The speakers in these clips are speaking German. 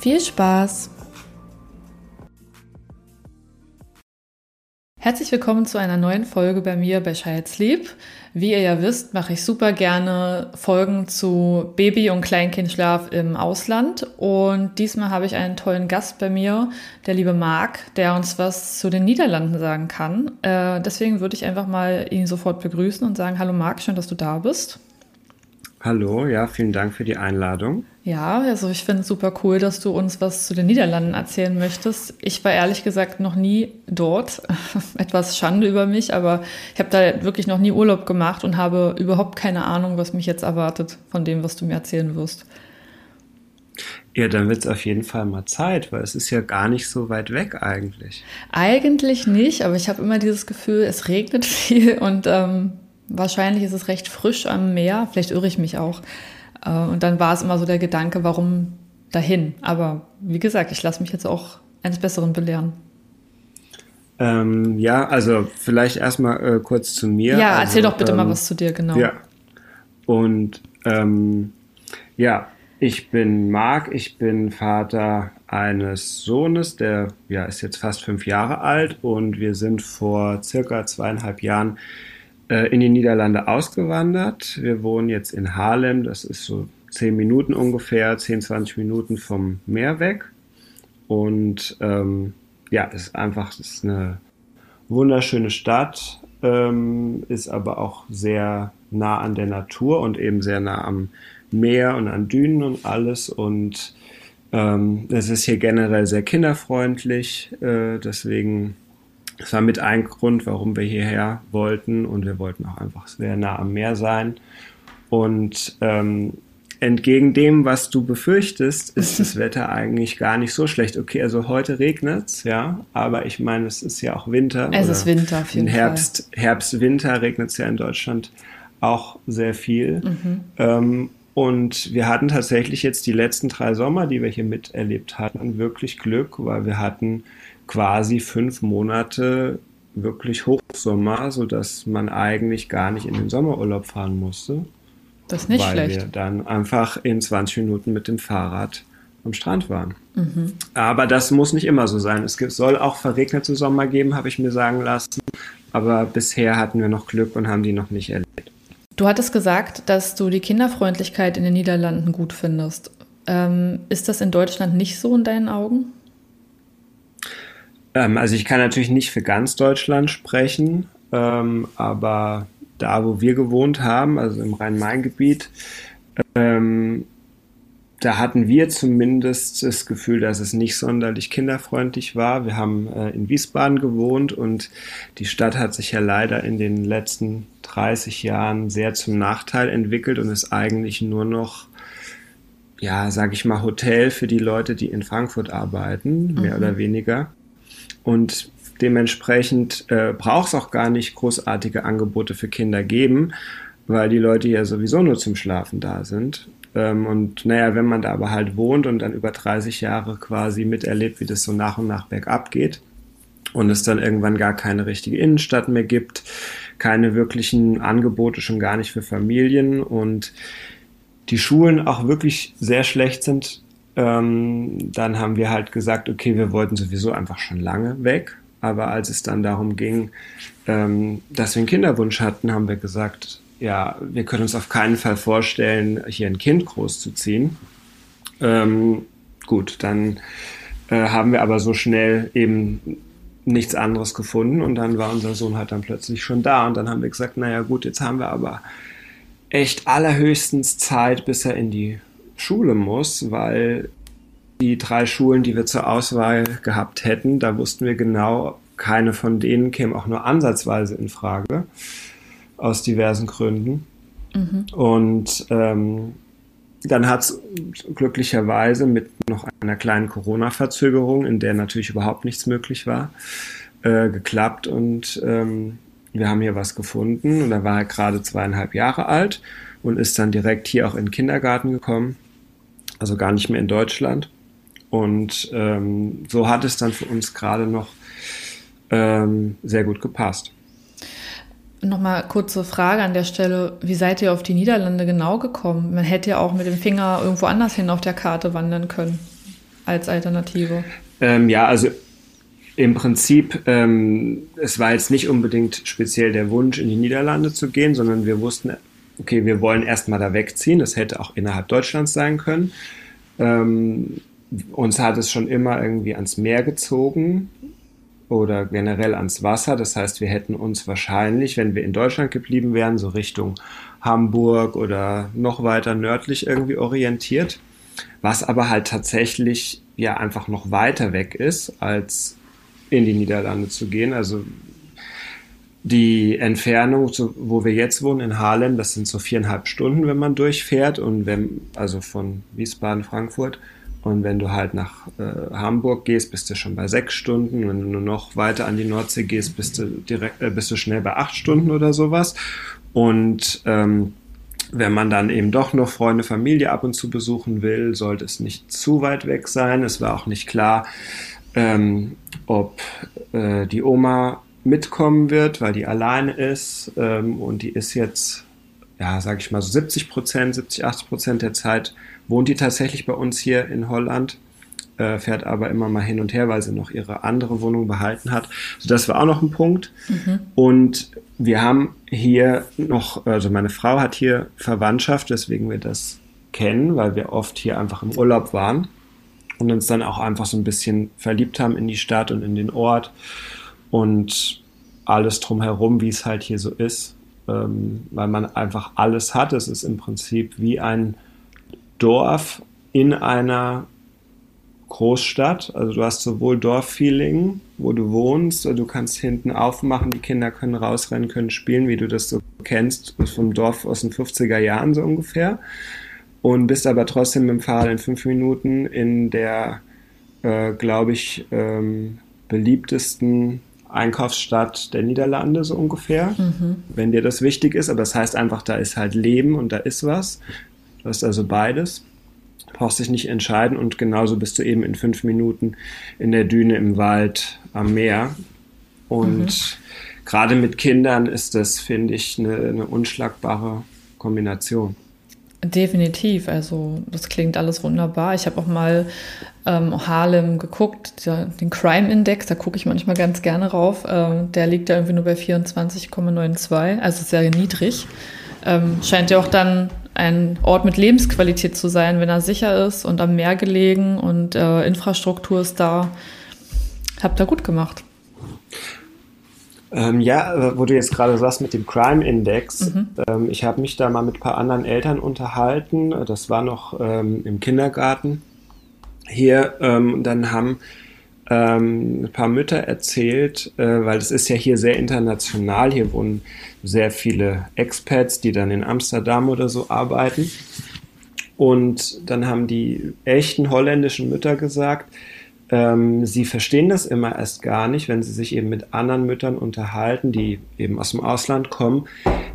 Viel Spaß! Herzlich willkommen zu einer neuen Folge bei mir bei Child Sleep. Wie ihr ja wisst, mache ich super gerne Folgen zu Baby- und Kleinkindschlaf im Ausland. Und diesmal habe ich einen tollen Gast bei mir, der liebe Marc, der uns was zu den Niederlanden sagen kann. Äh, deswegen würde ich einfach mal ihn sofort begrüßen und sagen, hallo Marc, schön, dass du da bist. Hallo, ja, vielen Dank für die Einladung. Ja, also ich finde es super cool, dass du uns was zu den Niederlanden erzählen möchtest. Ich war ehrlich gesagt noch nie dort. Etwas Schande über mich, aber ich habe da wirklich noch nie Urlaub gemacht und habe überhaupt keine Ahnung, was mich jetzt erwartet von dem, was du mir erzählen wirst. Ja, dann wird es auf jeden Fall mal Zeit, weil es ist ja gar nicht so weit weg eigentlich. Eigentlich nicht, aber ich habe immer dieses Gefühl, es regnet viel und ähm, Wahrscheinlich ist es recht frisch am Meer, vielleicht irre ich mich auch. Äh, und dann war es immer so der Gedanke, warum dahin? Aber wie gesagt, ich lasse mich jetzt auch eines Besseren belehren. Ähm, ja, also vielleicht erstmal äh, kurz zu mir. Ja, also, erzähl doch bitte ähm, mal was zu dir, genau. Ja. Und ähm, ja, ich bin Marc, ich bin Vater eines Sohnes, der ja, ist jetzt fast fünf Jahre alt und wir sind vor circa zweieinhalb Jahren in die Niederlande ausgewandert. Wir wohnen jetzt in Haarlem, das ist so zehn Minuten ungefähr, 10, 20 Minuten vom Meer weg. Und ähm, ja, es ist einfach ist eine wunderschöne Stadt, ähm, ist aber auch sehr nah an der Natur und eben sehr nah am Meer und an Dünen und alles. Und ähm, es ist hier generell sehr kinderfreundlich, äh, deswegen das war mit ein Grund, warum wir hierher wollten und wir wollten auch einfach sehr nah am Meer sein. Und ähm, entgegen dem, was du befürchtest, ist das Wetter eigentlich gar nicht so schlecht. Okay, also heute regnet's, ja, aber ich meine, es ist ja auch Winter. Es ist Winter auf jeden in Herbst, Fall. Herbst, Winter regnet es ja in Deutschland auch sehr viel. Mhm. Ähm, und wir hatten tatsächlich jetzt die letzten drei Sommer, die wir hier miterlebt hatten, wirklich Glück, weil wir hatten quasi fünf Monate wirklich Hochsommer, sodass man eigentlich gar nicht in den Sommerurlaub fahren musste. Das ist nicht weil schlecht. wir dann einfach in 20 Minuten mit dem Fahrrad am Strand waren. Mhm. Aber das muss nicht immer so sein. Es soll auch verregnete Sommer geben, habe ich mir sagen lassen. Aber bisher hatten wir noch Glück und haben die noch nicht erlebt. Du hattest gesagt, dass du die Kinderfreundlichkeit in den Niederlanden gut findest. Ähm, ist das in Deutschland nicht so in deinen Augen? Ähm, also ich kann natürlich nicht für ganz Deutschland sprechen, ähm, aber da, wo wir gewohnt haben, also im Rhein-Main-Gebiet, ähm, da hatten wir zumindest das Gefühl, dass es nicht sonderlich kinderfreundlich war. Wir haben äh, in Wiesbaden gewohnt und die Stadt hat sich ja leider in den letzten 30 Jahren sehr zum Nachteil entwickelt und ist eigentlich nur noch ja, sag ich mal, Hotel für die Leute, die in Frankfurt arbeiten, mehr mhm. oder weniger. Und dementsprechend äh, braucht es auch gar nicht großartige Angebote für Kinder geben, weil die Leute ja sowieso nur zum Schlafen da sind. Ähm, und naja, wenn man da aber halt wohnt und dann über 30 Jahre quasi miterlebt, wie das so nach und nach bergab geht und es dann irgendwann gar keine richtige Innenstadt mehr gibt, keine wirklichen Angebote schon gar nicht für Familien und die Schulen auch wirklich sehr schlecht sind, ähm, dann haben wir halt gesagt, okay, wir wollten sowieso einfach schon lange weg. Aber als es dann darum ging, ähm, dass wir einen Kinderwunsch hatten, haben wir gesagt, ja, wir können uns auf keinen Fall vorstellen, hier ein Kind großzuziehen. Ähm, gut, dann äh, haben wir aber so schnell eben nichts anderes gefunden und dann war unser Sohn halt dann plötzlich schon da und dann haben wir gesagt, naja gut, jetzt haben wir aber echt allerhöchstens Zeit, bis er in die Schule muss, weil die drei Schulen, die wir zur Auswahl gehabt hätten, da wussten wir genau, keine von denen käme auch nur ansatzweise in Frage, aus diversen Gründen. Mhm. Und ähm, dann hat es glücklicherweise mit noch einer kleinen Corona-Verzögerung, in der natürlich überhaupt nichts möglich war, äh, geklappt und ähm, wir haben hier was gefunden und da war er gerade zweieinhalb Jahre alt und ist dann direkt hier auch in den Kindergarten gekommen, also gar nicht mehr in Deutschland. Und ähm, so hat es dann für uns gerade noch ähm, sehr gut gepasst. Nochmal kurze Frage an der Stelle. Wie seid ihr auf die Niederlande genau gekommen? Man hätte ja auch mit dem Finger irgendwo anders hin auf der Karte wandern können als Alternative. Ähm, ja, also im Prinzip, ähm, es war jetzt nicht unbedingt speziell der Wunsch, in die Niederlande zu gehen, sondern wir wussten, okay, wir wollen erstmal da wegziehen. Das hätte auch innerhalb Deutschlands sein können. Ähm, uns hat es schon immer irgendwie ans Meer gezogen oder generell ans Wasser. Das heißt, wir hätten uns wahrscheinlich, wenn wir in Deutschland geblieben wären, so Richtung Hamburg oder noch weiter nördlich irgendwie orientiert. Was aber halt tatsächlich ja einfach noch weiter weg ist als in die Niederlande zu gehen. Also die Entfernung, wo wir jetzt wohnen, in Haarlem, das sind so viereinhalb Stunden, wenn man durchfährt und wenn, also von Wiesbaden, Frankfurt. Und wenn du halt nach äh, Hamburg gehst, bist du schon bei sechs Stunden. Wenn du noch weiter an die Nordsee gehst, bist du direkt, äh, bist du schnell bei acht Stunden oder sowas. Und ähm, wenn man dann eben doch noch Freunde, Familie ab und zu besuchen will, sollte es nicht zu weit weg sein. Es war auch nicht klar, ähm, ob äh, die Oma mitkommen wird, weil die alleine ist ähm, und die ist jetzt, ja, sag ich mal so 70 Prozent, 70, 80 Prozent der Zeit wohnt die tatsächlich bei uns hier in Holland, äh, fährt aber immer mal hin und her, weil sie noch ihre andere Wohnung behalten hat. Also das war auch noch ein Punkt. Mhm. Und wir haben hier noch, also meine Frau hat hier Verwandtschaft, weswegen wir das kennen, weil wir oft hier einfach im Urlaub waren und uns dann auch einfach so ein bisschen verliebt haben in die Stadt und in den Ort und alles drumherum, wie es halt hier so ist, ähm, weil man einfach alles hat. Es ist im Prinzip wie ein Dorf in einer Großstadt. Also du hast sowohl Dorffeeling, wo du wohnst, du kannst hinten aufmachen, die Kinder können rausrennen, können spielen, wie du das so kennst vom Dorf aus den 50er Jahren so ungefähr und bist aber trotzdem mit dem Fahrrad in fünf Minuten in der, äh, glaube ich, ähm, beliebtesten Einkaufsstadt der Niederlande so ungefähr, mhm. wenn dir das wichtig ist. Aber das heißt einfach, da ist halt Leben und da ist was. Du hast also beides. Brauchst dich nicht entscheiden und genauso bist du eben in fünf Minuten in der Düne im Wald am Meer. Und mhm. gerade mit Kindern ist das, finde ich, eine, eine unschlagbare Kombination. Definitiv, also das klingt alles wunderbar. Ich habe auch mal ähm, Harlem geguckt, der, den Crime Index, da gucke ich manchmal ganz gerne rauf. Ähm, der liegt da irgendwie nur bei 24,92, also sehr niedrig. Ähm, scheint ja auch dann ein Ort mit Lebensqualität zu sein, wenn er sicher ist und am Meer gelegen und äh, Infrastruktur ist da. Habt ihr gut gemacht. Ähm, ja, äh, wo du jetzt gerade sagst mit dem Crime Index, mhm. ähm, ich habe mich da mal mit ein paar anderen Eltern unterhalten. Das war noch ähm, im Kindergarten hier. Ähm, dann haben ähm, ein paar Mütter erzählt, äh, weil es ist ja hier sehr international. Hier wohnen sehr viele Expats, die dann in Amsterdam oder so arbeiten. Und dann haben die echten holländischen Mütter gesagt, ähm, sie verstehen das immer erst gar nicht, wenn sie sich eben mit anderen Müttern unterhalten, die eben aus dem Ausland kommen,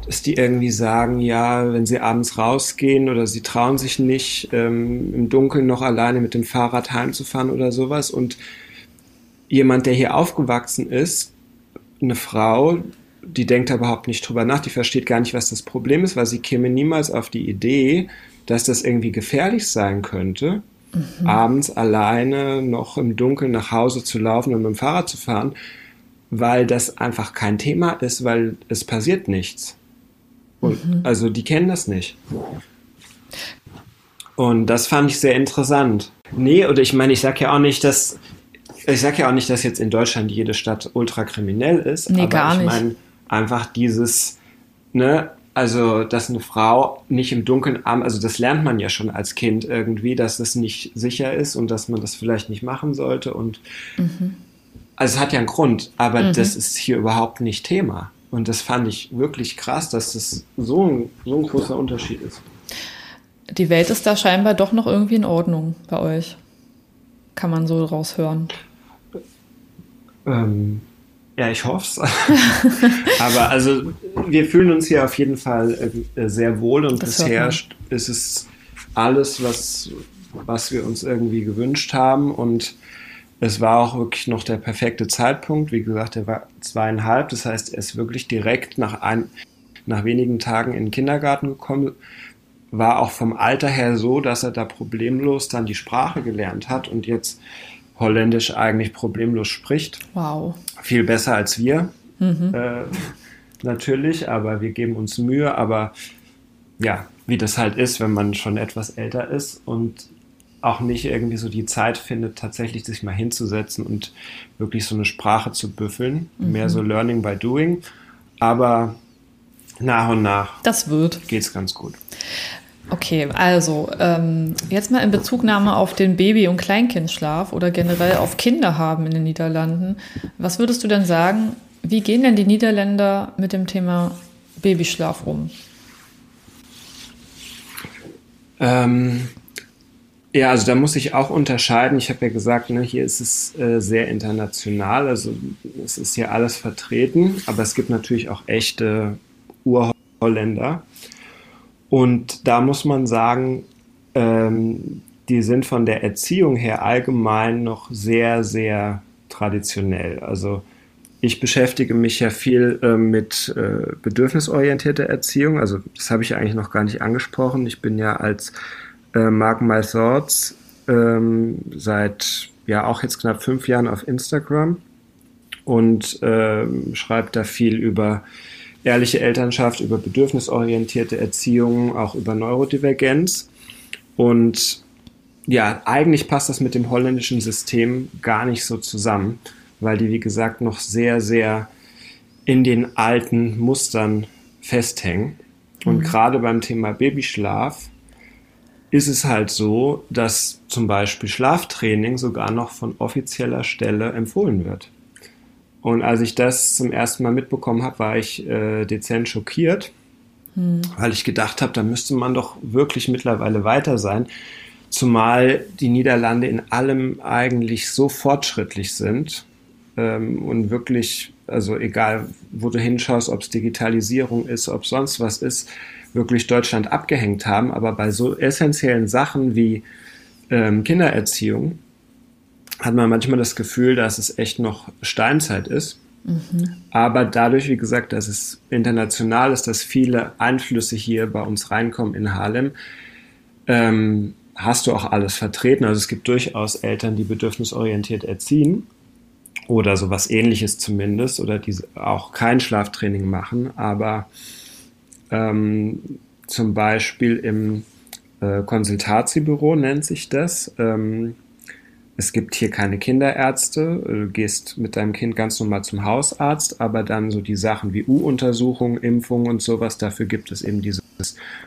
dass die irgendwie sagen, ja, wenn sie abends rausgehen oder sie trauen sich nicht, ähm, im Dunkeln noch alleine mit dem Fahrrad heimzufahren oder sowas. Und jemand, der hier aufgewachsen ist, eine Frau, die denkt da überhaupt nicht drüber nach, die versteht gar nicht, was das Problem ist, weil sie käme niemals auf die Idee, dass das irgendwie gefährlich sein könnte mhm. abends alleine noch im Dunkeln nach Hause zu laufen und mit dem Fahrrad zu fahren, weil das einfach kein Thema ist, weil es passiert nichts. Und, mhm. Also die kennen das nicht. Und das fand ich sehr interessant. Nee, oder ich meine, ich sag ja auch nicht, dass ich sag ja auch nicht, dass jetzt in Deutschland jede Stadt ultrakriminell ist, nee, aber ich meine einfach dieses, ne, also, dass eine Frau nicht im Dunkeln arm, also das lernt man ja schon als Kind irgendwie, dass es nicht sicher ist und dass man das vielleicht nicht machen sollte. Und mhm. also es hat ja einen Grund, aber mhm. das ist hier überhaupt nicht Thema. Und das fand ich wirklich krass, dass das so ein, so ein großer Unterschied ist. die Welt ist da scheinbar doch noch irgendwie in Ordnung bei euch. Kann man so raushören. Ähm, ja, ich hoffe es. Aber also wir fühlen uns hier auf jeden Fall äh, sehr wohl und das bisher ist es alles, was, was wir uns irgendwie gewünscht haben. Und es war auch wirklich noch der perfekte Zeitpunkt. Wie gesagt, er war zweieinhalb. Das heißt, er ist wirklich direkt nach, ein, nach wenigen Tagen in den Kindergarten gekommen. War auch vom Alter her so, dass er da problemlos dann die Sprache gelernt hat und jetzt Holländisch eigentlich problemlos spricht. Wow. Viel besser als wir. Mhm. Äh, natürlich, aber wir geben uns Mühe. Aber ja, wie das halt ist, wenn man schon etwas älter ist und auch nicht irgendwie so die Zeit findet, tatsächlich sich mal hinzusetzen und wirklich so eine Sprache zu büffeln. Mhm. Mehr so Learning by Doing. Aber nach und nach das wird. geht's ganz gut. Okay, also ähm, jetzt mal in Bezugnahme auf den Baby- und Kleinkindschlaf oder generell auf Kinder haben in den Niederlanden. Was würdest du denn sagen, wie gehen denn die Niederländer mit dem Thema Babyschlaf um? Ähm, ja, also da muss ich auch unterscheiden. Ich habe ja gesagt, ne, hier ist es äh, sehr international, also es ist hier alles vertreten, aber es gibt natürlich auch echte Urholländer. Und da muss man sagen, ähm, die sind von der Erziehung her allgemein noch sehr, sehr traditionell. Also ich beschäftige mich ja viel äh, mit äh, bedürfnisorientierter Erziehung. Also das habe ich eigentlich noch gar nicht angesprochen. Ich bin ja als äh, Mark My Thoughts ähm, seit ja auch jetzt knapp fünf Jahren auf Instagram und ähm, schreibe da viel über ehrliche Elternschaft, über bedürfnisorientierte Erziehung, auch über Neurodivergenz. Und ja, eigentlich passt das mit dem holländischen System gar nicht so zusammen, weil die, wie gesagt, noch sehr, sehr in den alten Mustern festhängen. Und mhm. gerade beim Thema Babyschlaf ist es halt so, dass zum Beispiel Schlaftraining sogar noch von offizieller Stelle empfohlen wird. Und als ich das zum ersten Mal mitbekommen habe, war ich äh, dezent schockiert, hm. weil ich gedacht habe, da müsste man doch wirklich mittlerweile weiter sein. Zumal die Niederlande in allem eigentlich so fortschrittlich sind ähm, und wirklich, also egal wo du hinschaust, ob es Digitalisierung ist, ob sonst was ist, wirklich Deutschland abgehängt haben. Aber bei so essentiellen Sachen wie ähm, Kindererziehung hat man manchmal das Gefühl, dass es echt noch Steinzeit ist. Mhm. Aber dadurch, wie gesagt, dass es international ist, dass viele Einflüsse hier bei uns reinkommen in Harlem, ähm, hast du auch alles vertreten. Also es gibt durchaus Eltern, die bedürfnisorientiert erziehen oder sowas ähnliches zumindest oder die auch kein Schlaftraining machen, aber ähm, zum Beispiel im äh, Konsultatiebüro nennt sich das. Ähm, es gibt hier keine Kinderärzte. Du gehst mit deinem Kind ganz normal zum Hausarzt, aber dann so die Sachen wie U-Untersuchungen, Impfungen und sowas, dafür gibt es eben dieses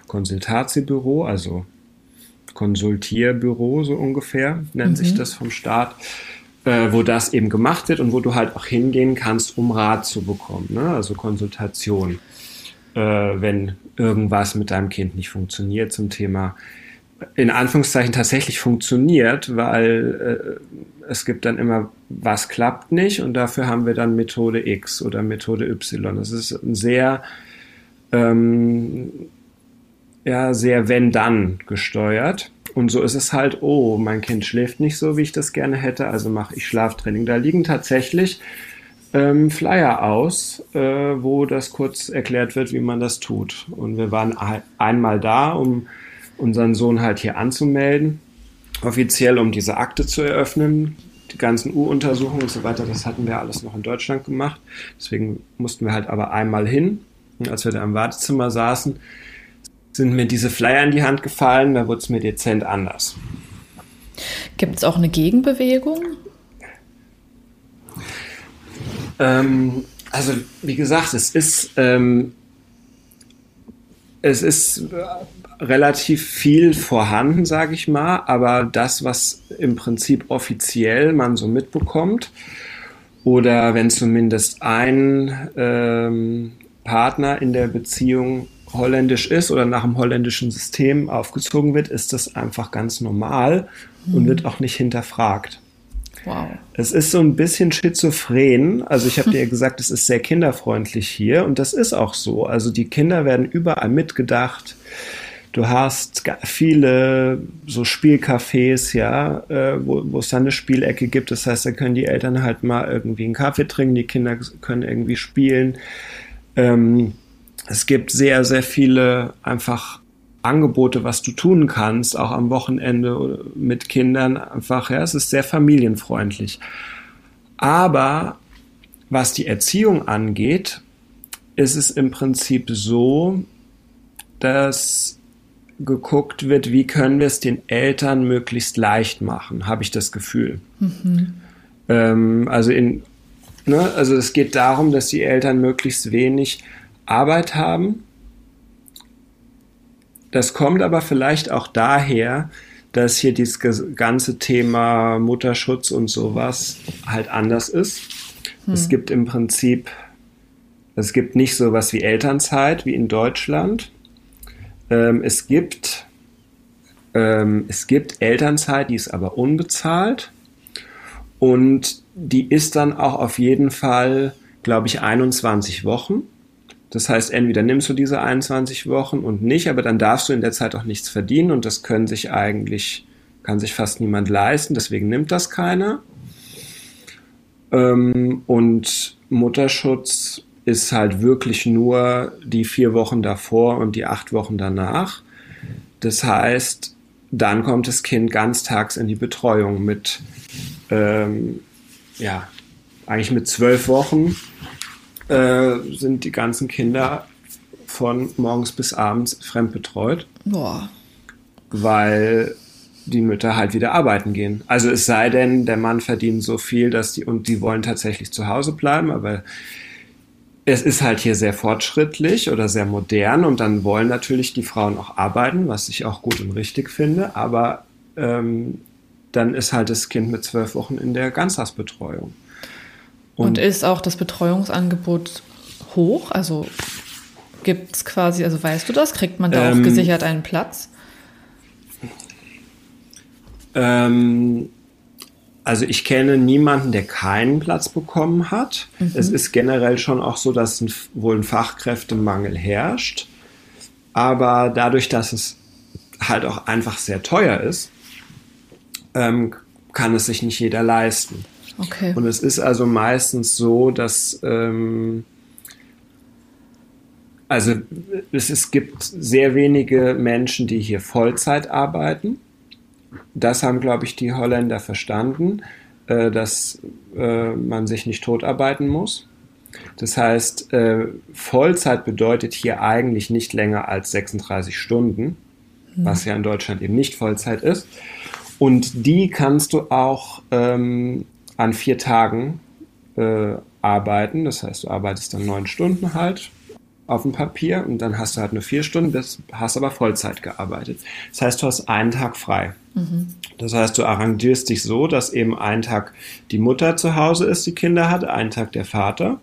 Konsultatiebüro, also Konsultierbüro so ungefähr, nennt mhm. sich das vom Staat, äh, wo das eben gemacht wird und wo du halt auch hingehen kannst, um Rat zu bekommen, ne? also Konsultation, äh, wenn irgendwas mit deinem Kind nicht funktioniert zum Thema in Anführungszeichen tatsächlich funktioniert, weil äh, es gibt dann immer, was klappt nicht und dafür haben wir dann Methode X oder Methode Y. Das ist ein sehr, ähm, ja, sehr wenn-dann gesteuert. Und so ist es halt, oh, mein Kind schläft nicht so, wie ich das gerne hätte, also mache ich Schlaftraining. Da liegen tatsächlich ähm, Flyer aus, äh, wo das kurz erklärt wird, wie man das tut. Und wir waren einmal da, um unseren Sohn halt hier anzumelden, offiziell, um diese Akte zu eröffnen. Die ganzen U-Untersuchungen und so weiter, das hatten wir alles noch in Deutschland gemacht. Deswegen mussten wir halt aber einmal hin. Und als wir da im Wartezimmer saßen, sind mir diese Flyer in die Hand gefallen, da wurde es mir dezent anders. Gibt es auch eine Gegenbewegung? Ähm, also, wie gesagt, es ist, ähm, es ist relativ viel vorhanden, sage ich mal, aber das, was im Prinzip offiziell man so mitbekommt, oder wenn zumindest ein ähm, Partner in der Beziehung holländisch ist oder nach dem holländischen System aufgezogen wird, ist das einfach ganz normal mhm. und wird auch nicht hinterfragt. Wow. Es ist so ein bisschen schizophren. Also ich habe dir gesagt, es ist sehr kinderfreundlich hier und das ist auch so. Also die Kinder werden überall mitgedacht. Du hast viele so Spielcafés, ja, äh, wo, es dann eine Spielecke gibt. Das heißt, da können die Eltern halt mal irgendwie einen Kaffee trinken, die Kinder können irgendwie spielen. Ähm, es gibt sehr, sehr viele einfach Angebote, was du tun kannst, auch am Wochenende mit Kindern. Einfach, ja, es ist sehr familienfreundlich. Aber was die Erziehung angeht, ist es im Prinzip so, dass geguckt wird, wie können wir es den Eltern möglichst leicht machen, habe ich das Gefühl. Mhm. Ähm, also in, ne, also es geht darum, dass die Eltern möglichst wenig Arbeit haben. Das kommt aber vielleicht auch daher, dass hier dieses ganze Thema Mutterschutz und sowas halt anders ist. Hm. Es gibt im Prinzip, es gibt nicht sowas wie Elternzeit wie in Deutschland. Ähm, es gibt ähm, es gibt Elternzeit, die ist aber unbezahlt und die ist dann auch auf jeden Fall, glaube ich, 21 Wochen. Das heißt, entweder nimmst du diese 21 Wochen und nicht, aber dann darfst du in der Zeit auch nichts verdienen und das können sich eigentlich, kann sich fast niemand leisten, deswegen nimmt das keiner. Ähm, und Mutterschutz ist halt wirklich nur die vier Wochen davor und die acht Wochen danach. Das heißt, dann kommt das Kind ganztags in die Betreuung mit, ähm, ja, eigentlich mit zwölf Wochen äh, sind die ganzen Kinder von morgens bis abends fremdbetreut. Boah. Weil die Mütter halt wieder arbeiten gehen. Also es sei denn, der Mann verdient so viel, dass die und die wollen tatsächlich zu Hause bleiben, aber es ist halt hier sehr fortschrittlich oder sehr modern und dann wollen natürlich die Frauen auch arbeiten, was ich auch gut und richtig finde, aber ähm, dann ist halt das Kind mit zwölf Wochen in der Ganztagsbetreuung. Und, und ist auch das Betreuungsangebot hoch? Also gibt es quasi, also weißt du das? Kriegt man da ähm, auch gesichert einen Platz? Ähm, also ich kenne niemanden, der keinen Platz bekommen hat. Mhm. Es ist generell schon auch so, dass ein, wohl ein Fachkräftemangel herrscht. Aber dadurch, dass es halt auch einfach sehr teuer ist, ähm, kann es sich nicht jeder leisten. Okay. Und es ist also meistens so, dass ähm, also es, es gibt sehr wenige Menschen, die hier Vollzeit arbeiten. Das haben, glaube ich, die Holländer verstanden, äh, dass äh, man sich nicht totarbeiten muss. Das heißt, äh, Vollzeit bedeutet hier eigentlich nicht länger als 36 Stunden, hm. was ja in Deutschland eben nicht Vollzeit ist. Und die kannst du auch ähm, an vier Tagen äh, arbeiten. Das heißt, du arbeitest dann neun Stunden halt auf dem Papier und dann hast du halt nur vier Stunden, bist, hast aber Vollzeit gearbeitet. Das heißt, du hast einen Tag frei. Das heißt, du arrangierst dich so, dass eben ein Tag die Mutter zu Hause ist, die Kinder hat, einen Tag der Vater.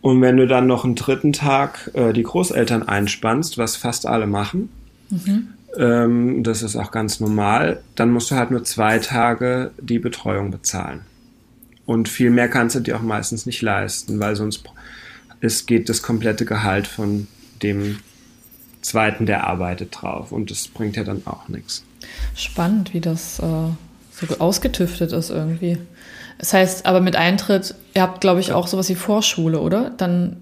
Und wenn du dann noch einen dritten Tag äh, die Großeltern einspannst, was fast alle machen, mhm. ähm, das ist auch ganz normal, dann musst du halt nur zwei Tage die Betreuung bezahlen. Und viel mehr kannst du dir auch meistens nicht leisten, weil sonst ist, geht das komplette Gehalt von dem zweiten, der arbeitet, drauf. Und das bringt ja dann auch nichts. Spannend, wie das äh, so ausgetüftet ist irgendwie. Das heißt, aber mit Eintritt, ihr habt, glaube ich, auch sowas wie Vorschule, oder? Dann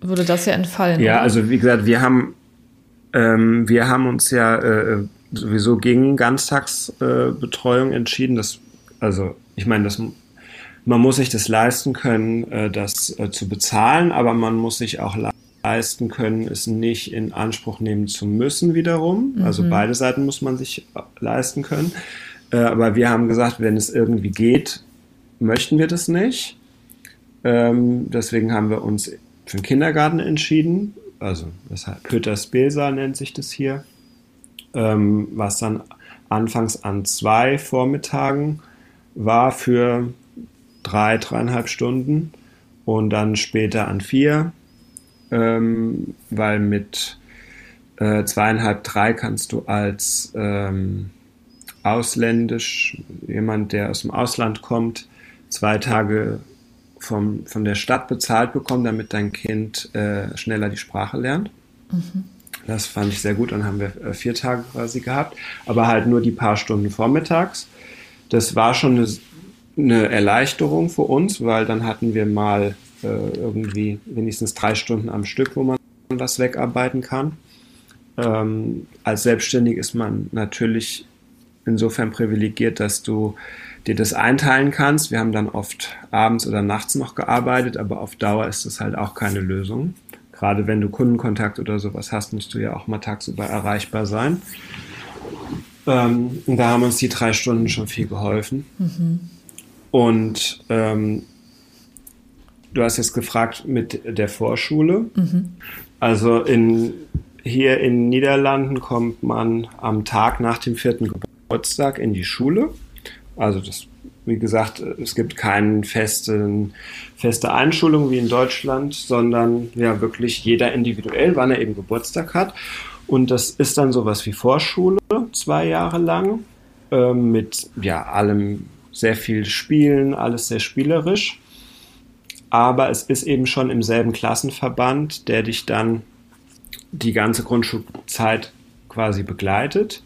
würde das ja entfallen. Ja, oder? also wie gesagt, wir haben, ähm, wir haben uns ja äh, sowieso gegen Ganztagsbetreuung äh, entschieden. Das, also ich meine, das man muss sich das leisten können, äh, das äh, zu bezahlen, aber man muss sich auch leisten können, es nicht in Anspruch nehmen zu müssen wiederum. Also mhm. Also beide Seiten muss man sich äh, leisten können. Aber wir haben gesagt, wenn es irgendwie geht, möchten wir das nicht. Ähm, deswegen haben wir uns für den Kindergarten entschieden. Also das heißt Pöters Belsa nennt sich das hier. Ähm, was dann anfangs an zwei Vormittagen war für drei, dreieinhalb Stunden und dann später an vier ähm, weil mit äh, zweieinhalb, drei kannst du als ähm, ausländisch, jemand, der aus dem Ausland kommt, zwei Tage vom, von der Stadt bezahlt bekommen, damit dein Kind äh, schneller die Sprache lernt. Mhm. Das fand ich sehr gut. Dann haben wir äh, vier Tage quasi gehabt, aber halt nur die paar Stunden vormittags. Das war schon eine, eine Erleichterung für uns, weil dann hatten wir mal äh, irgendwie wenigstens drei Stunden am Stück, wo man was wegarbeiten kann. Ähm, als Selbstständig ist man natürlich insofern privilegiert, dass du dir das einteilen kannst. Wir haben dann oft abends oder nachts noch gearbeitet, aber auf Dauer ist das halt auch keine Lösung. Gerade wenn du Kundenkontakt oder sowas hast, musst du ja auch mal tagsüber erreichbar sein. Ähm, und da haben uns die drei Stunden schon viel geholfen. Mhm. Und ähm, du hast jetzt gefragt mit der Vorschule. Mhm. Also in, hier in Niederlanden kommt man am Tag nach dem vierten Geburtstag in die Schule. Also das, wie gesagt, es gibt keine festen, feste Einschulung wie in Deutschland, sondern ja wirklich jeder individuell, wann er eben Geburtstag hat. Und das ist dann sowas wie Vorschule, zwei Jahre lang, äh, mit ja allem sehr viel Spielen, alles sehr spielerisch. Aber es ist eben schon im selben Klassenverband, der dich dann die ganze Grundschulzeit quasi begleitet.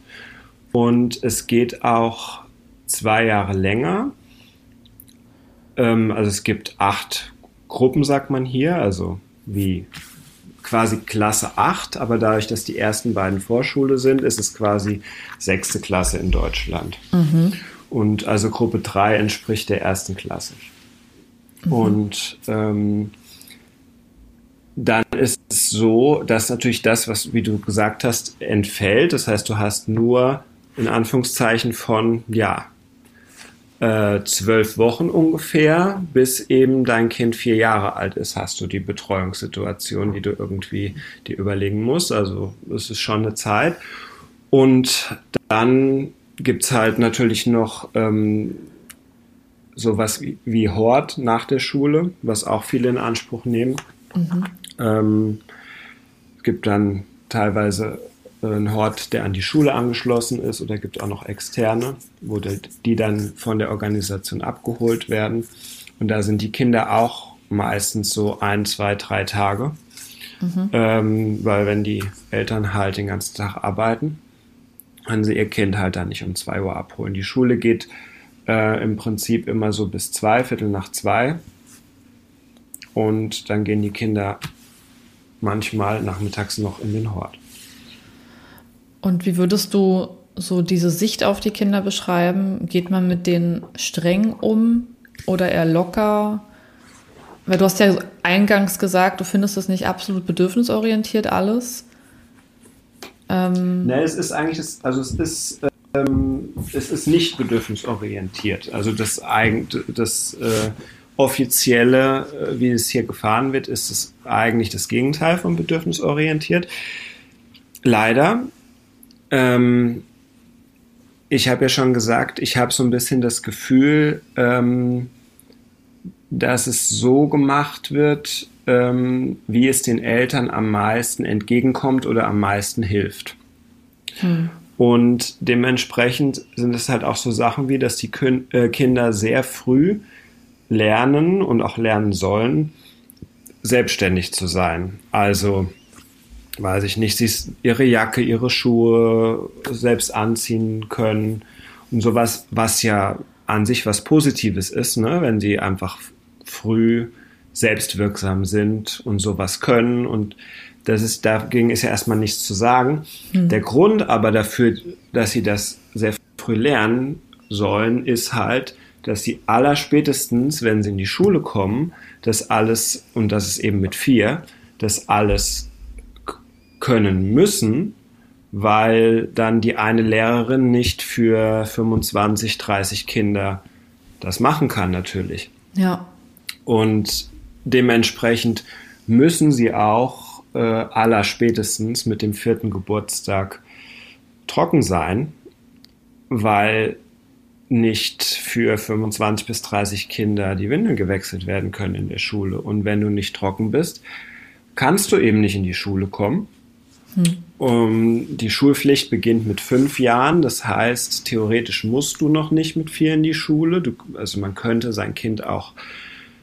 Und es geht auch zwei Jahre länger. Ähm, also es gibt acht Gruppen, sagt man hier, also wie quasi Klasse 8, aber dadurch, dass die ersten beiden Vorschule sind, ist es quasi sechste Klasse in Deutschland. Mhm. Und also Gruppe 3 entspricht der ersten Klasse. Mhm. Und ähm, dann ist es so, dass natürlich das, was, wie du gesagt hast, entfällt. Das heißt, du hast nur in Anführungszeichen von, ja, äh, zwölf Wochen ungefähr, bis eben dein Kind vier Jahre alt ist, hast du die Betreuungssituation, die du irgendwie dir überlegen musst. Also es ist schon eine Zeit. Und dann gibt es halt natürlich noch ähm, sowas wie, wie Hort nach der Schule, was auch viele in Anspruch nehmen. Mhm. Ähm, es gibt dann teilweise ein Hort, der an die Schule angeschlossen ist oder gibt auch noch externe, wo die dann von der Organisation abgeholt werden. Und da sind die Kinder auch meistens so ein, zwei, drei Tage, mhm. ähm, weil wenn die Eltern halt den ganzen Tag arbeiten, können sie ihr Kind halt dann nicht um zwei Uhr abholen. Die Schule geht äh, im Prinzip immer so bis zwei, Viertel nach zwei. Und dann gehen die Kinder manchmal nachmittags noch in den Hort. Und wie würdest du so diese Sicht auf die Kinder beschreiben? Geht man mit denen streng um oder eher locker? Weil du hast ja eingangs gesagt, du findest es nicht absolut bedürfnisorientiert alles. Ähm nee, es ist eigentlich, das, also es ist, ähm, es ist nicht bedürfnisorientiert. Also das, das äh, offizielle, äh, wie es hier gefahren wird, ist es eigentlich das Gegenteil von bedürfnisorientiert. Leider, ähm, ich habe ja schon gesagt, ich habe so ein bisschen das Gefühl, ähm, dass es so gemacht wird, ähm, wie es den Eltern am meisten entgegenkommt oder am meisten hilft. Hm. Und dementsprechend sind es halt auch so Sachen wie, dass die äh, Kinder sehr früh lernen und auch lernen sollen, selbstständig zu sein. Also weiß ich nicht, sie ihre Jacke, ihre Schuhe selbst anziehen können und sowas, was ja an sich was Positives ist, ne? wenn sie einfach früh selbstwirksam sind und sowas können und das ist, dagegen ist ja erstmal nichts zu sagen. Mhm. Der Grund aber dafür, dass sie das sehr früh lernen sollen, ist halt, dass sie allerspätestens, wenn sie in die Schule kommen, das alles, und das ist eben mit vier, das alles können müssen, weil dann die eine Lehrerin nicht für 25, 30 Kinder das machen kann natürlich. Ja. Und dementsprechend müssen sie auch äh, aller spätestens mit dem vierten Geburtstag trocken sein, weil nicht für 25 bis 30 Kinder die Windeln gewechselt werden können in der Schule. Und wenn du nicht trocken bist, kannst du eben nicht in die Schule kommen. Hm. Um, die Schulpflicht beginnt mit fünf Jahren. Das heißt, theoretisch musst du noch nicht mit vier in die Schule. Du, also man könnte sein Kind auch,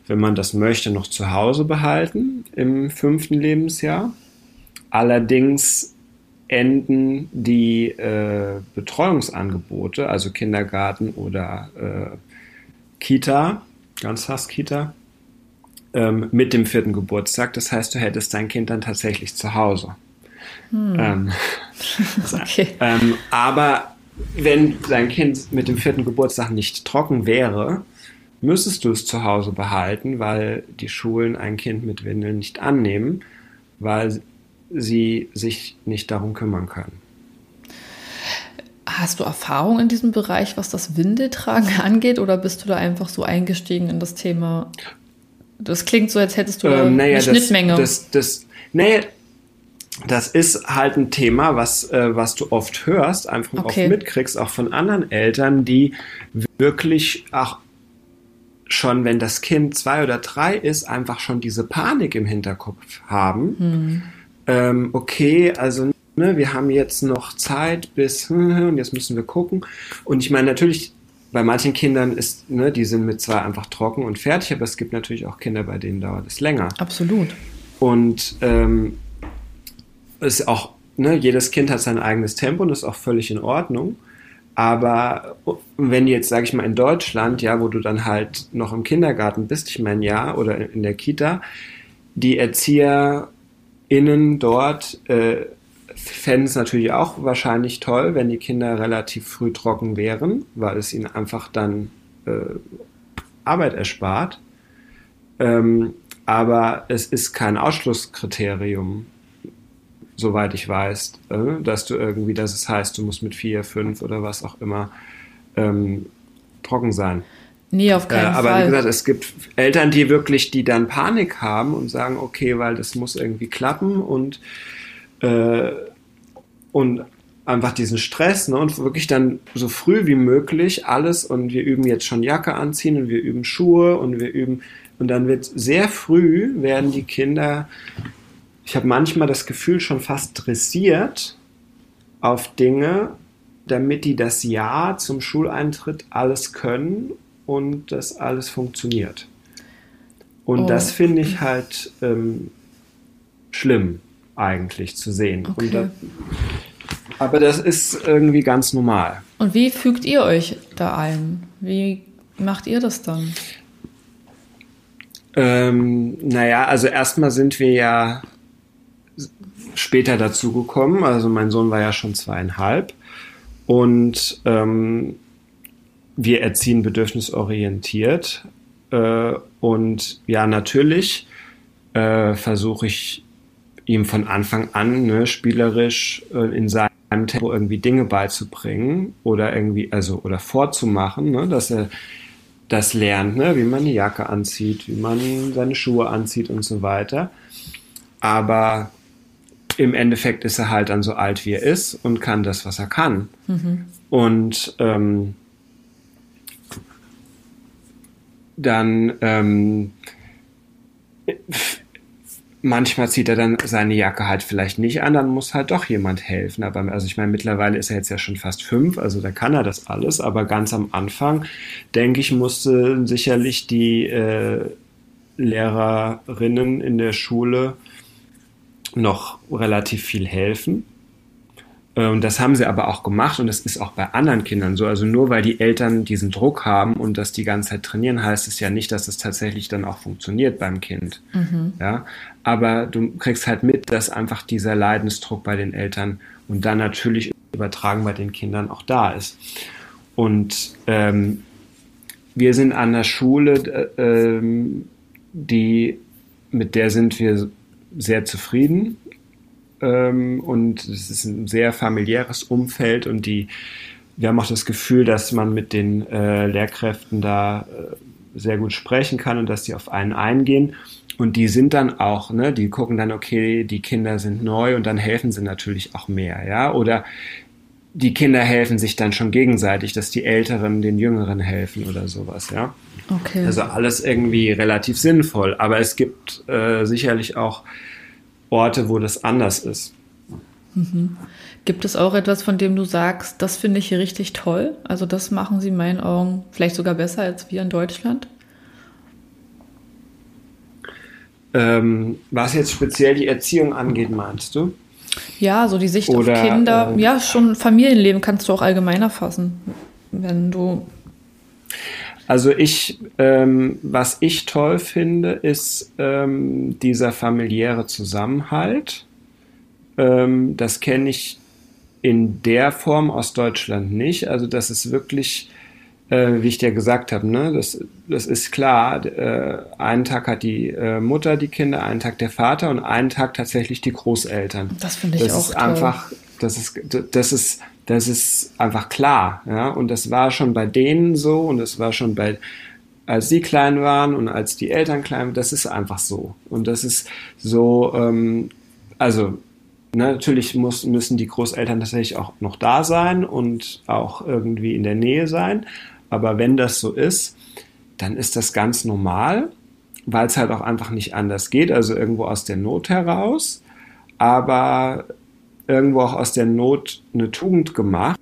wenn man das möchte, noch zu Hause behalten im fünften Lebensjahr. Allerdings enden die äh, Betreuungsangebote, also Kindergarten oder äh, Kita, Ganztagskita, ähm, mit dem vierten Geburtstag. Das heißt, du hättest dein Kind dann tatsächlich zu Hause. Hm. Ähm, okay. ähm, aber wenn dein Kind mit dem vierten Geburtstag nicht trocken wäre, müsstest du es zu Hause behalten, weil die Schulen ein Kind mit Windeln nicht annehmen, weil sie sich nicht darum kümmern können. Hast du Erfahrung in diesem Bereich, was das Windeltragen angeht, oder bist du da einfach so eingestiegen in das Thema? Das klingt so, als hättest du ähm, naja, eine Schnittmenge. Das, das, das, naja, das ist halt ein Thema, was, äh, was du oft hörst, einfach okay. oft mitkriegst, auch von anderen Eltern, die wirklich auch schon, wenn das Kind zwei oder drei ist, einfach schon diese Panik im Hinterkopf haben. Hm. Ähm, okay, also ne, wir haben jetzt noch Zeit bis und jetzt müssen wir gucken. Und ich meine, natürlich, bei manchen Kindern ist, ne, die sind mit zwei einfach trocken und fertig, aber es gibt natürlich auch Kinder, bei denen dauert es länger. Absolut. Und ähm, ist auch, ne, jedes Kind hat sein eigenes Tempo und ist auch völlig in Ordnung. Aber wenn jetzt, sage ich mal, in Deutschland, ja, wo du dann halt noch im Kindergarten bist, ich meine, ja, oder in der Kita, die ErzieherInnen dort äh, fänden es natürlich auch wahrscheinlich toll, wenn die Kinder relativ früh trocken wären, weil es ihnen einfach dann äh, Arbeit erspart. Ähm, aber es ist kein Ausschlusskriterium soweit ich weiß, äh, dass du irgendwie, dass es heißt, du musst mit vier, fünf oder was auch immer ähm, trocken sein. Nee, auf keinen äh, aber Fall. wie gesagt, es gibt Eltern, die wirklich, die dann Panik haben und sagen, okay, weil das muss irgendwie klappen und, äh, und einfach diesen Stress ne, und wirklich dann so früh wie möglich alles und wir üben jetzt schon Jacke anziehen und wir üben Schuhe und wir üben und dann wird sehr früh werden die Kinder ich habe manchmal das Gefühl, schon fast dressiert auf Dinge, damit die das Ja zum Schuleintritt alles können und das alles funktioniert. Und oh. das finde ich halt ähm, schlimm eigentlich zu sehen. Okay. Da, aber das ist irgendwie ganz normal. Und wie fügt ihr euch da ein? Wie macht ihr das dann? Ähm, naja, also erstmal sind wir ja später dazugekommen. Also mein Sohn war ja schon zweieinhalb. Und ähm, wir erziehen bedürfnisorientiert. Äh, und ja, natürlich äh, versuche ich ihm von Anfang an ne, spielerisch äh, in seinem Tempo irgendwie Dinge beizubringen oder irgendwie, also oder vorzumachen, ne, dass er das lernt, ne, wie man eine Jacke anzieht, wie man seine Schuhe anzieht und so weiter. Aber im Endeffekt ist er halt dann so alt, wie er ist und kann das, was er kann. Mhm. Und ähm, dann ähm, manchmal zieht er dann seine Jacke halt vielleicht nicht an, dann muss halt doch jemand helfen. Aber also ich meine, mittlerweile ist er jetzt ja schon fast fünf, also da kann er das alles. Aber ganz am Anfang, denke ich, musste sicherlich die äh, Lehrerinnen in der Schule noch relativ viel helfen. Und das haben sie aber auch gemacht und das ist auch bei anderen Kindern so. Also nur weil die Eltern diesen Druck haben und das die ganze Zeit trainieren, heißt es ja nicht, dass es tatsächlich dann auch funktioniert beim Kind. Mhm. Ja, aber du kriegst halt mit, dass einfach dieser Leidensdruck bei den Eltern und dann natürlich übertragen bei den Kindern auch da ist. Und ähm, wir sind an der Schule, äh, ähm, die mit der sind wir sehr zufrieden ähm, und es ist ein sehr familiäres Umfeld und die, wir haben auch das Gefühl, dass man mit den äh, Lehrkräften da äh, sehr gut sprechen kann und dass die auf einen eingehen. Und die sind dann auch, ne, die gucken dann, okay, die Kinder sind neu und dann helfen sie natürlich auch mehr, ja. Oder die Kinder helfen sich dann schon gegenseitig, dass die Älteren den Jüngeren helfen oder sowas, ja. Okay. Also alles irgendwie relativ sinnvoll. Aber es gibt äh, sicherlich auch Orte, wo das anders ist. Mhm. Gibt es auch etwas, von dem du sagst, das finde ich hier richtig toll? Also das machen sie in meinen Augen vielleicht sogar besser als wir in Deutschland? Ähm, was jetzt speziell die Erziehung angeht, meinst du? Ja, so die Sicht Oder, auf Kinder. äh, ja, schon Familienleben kannst du auch allgemeiner fassen. Wenn du. Also ich, ähm, was ich toll finde, ist ähm, dieser familiäre Zusammenhalt. Ähm, das kenne ich in der Form aus Deutschland nicht. Also das ist wirklich, äh, wie ich dir gesagt habe, ne, das, das ist klar. Äh, einen Tag hat die äh, Mutter die Kinder, einen Tag der Vater und einen Tag tatsächlich die Großeltern. Das finde ich das auch ist toll. einfach, das ist, das ist, das ist einfach klar, ja. Und das war schon bei denen so und das war schon bei, als sie klein waren und als die Eltern klein waren, das ist einfach so. Und das ist so, ähm, also ne, natürlich muss, müssen die Großeltern tatsächlich auch noch da sein und auch irgendwie in der Nähe sein. Aber wenn das so ist, dann ist das ganz normal, weil es halt auch einfach nicht anders geht, also irgendwo aus der Not heraus, aber irgendwo auch aus der Not eine Tugend gemacht,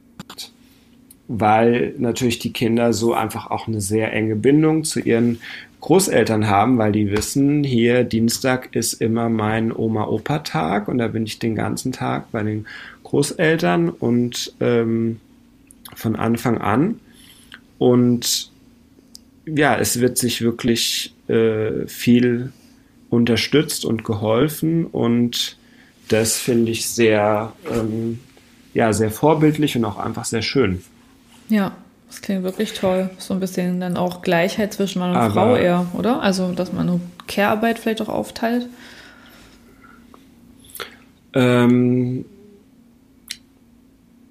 weil natürlich die Kinder so einfach auch eine sehr enge Bindung zu ihren Großeltern haben, weil die wissen, hier Dienstag ist immer mein Oma-Opa-Tag und da bin ich den ganzen Tag bei den Großeltern und ähm, von Anfang an. Und ja, es wird sich wirklich äh, viel unterstützt und geholfen und das finde ich sehr, ähm, ja, sehr vorbildlich und auch einfach sehr schön. Ja, das klingt wirklich toll. So ein bisschen dann auch Gleichheit zwischen Mann und Aber- Frau eher, oder? Also, dass man eine Care-Arbeit vielleicht auch aufteilt. Ähm,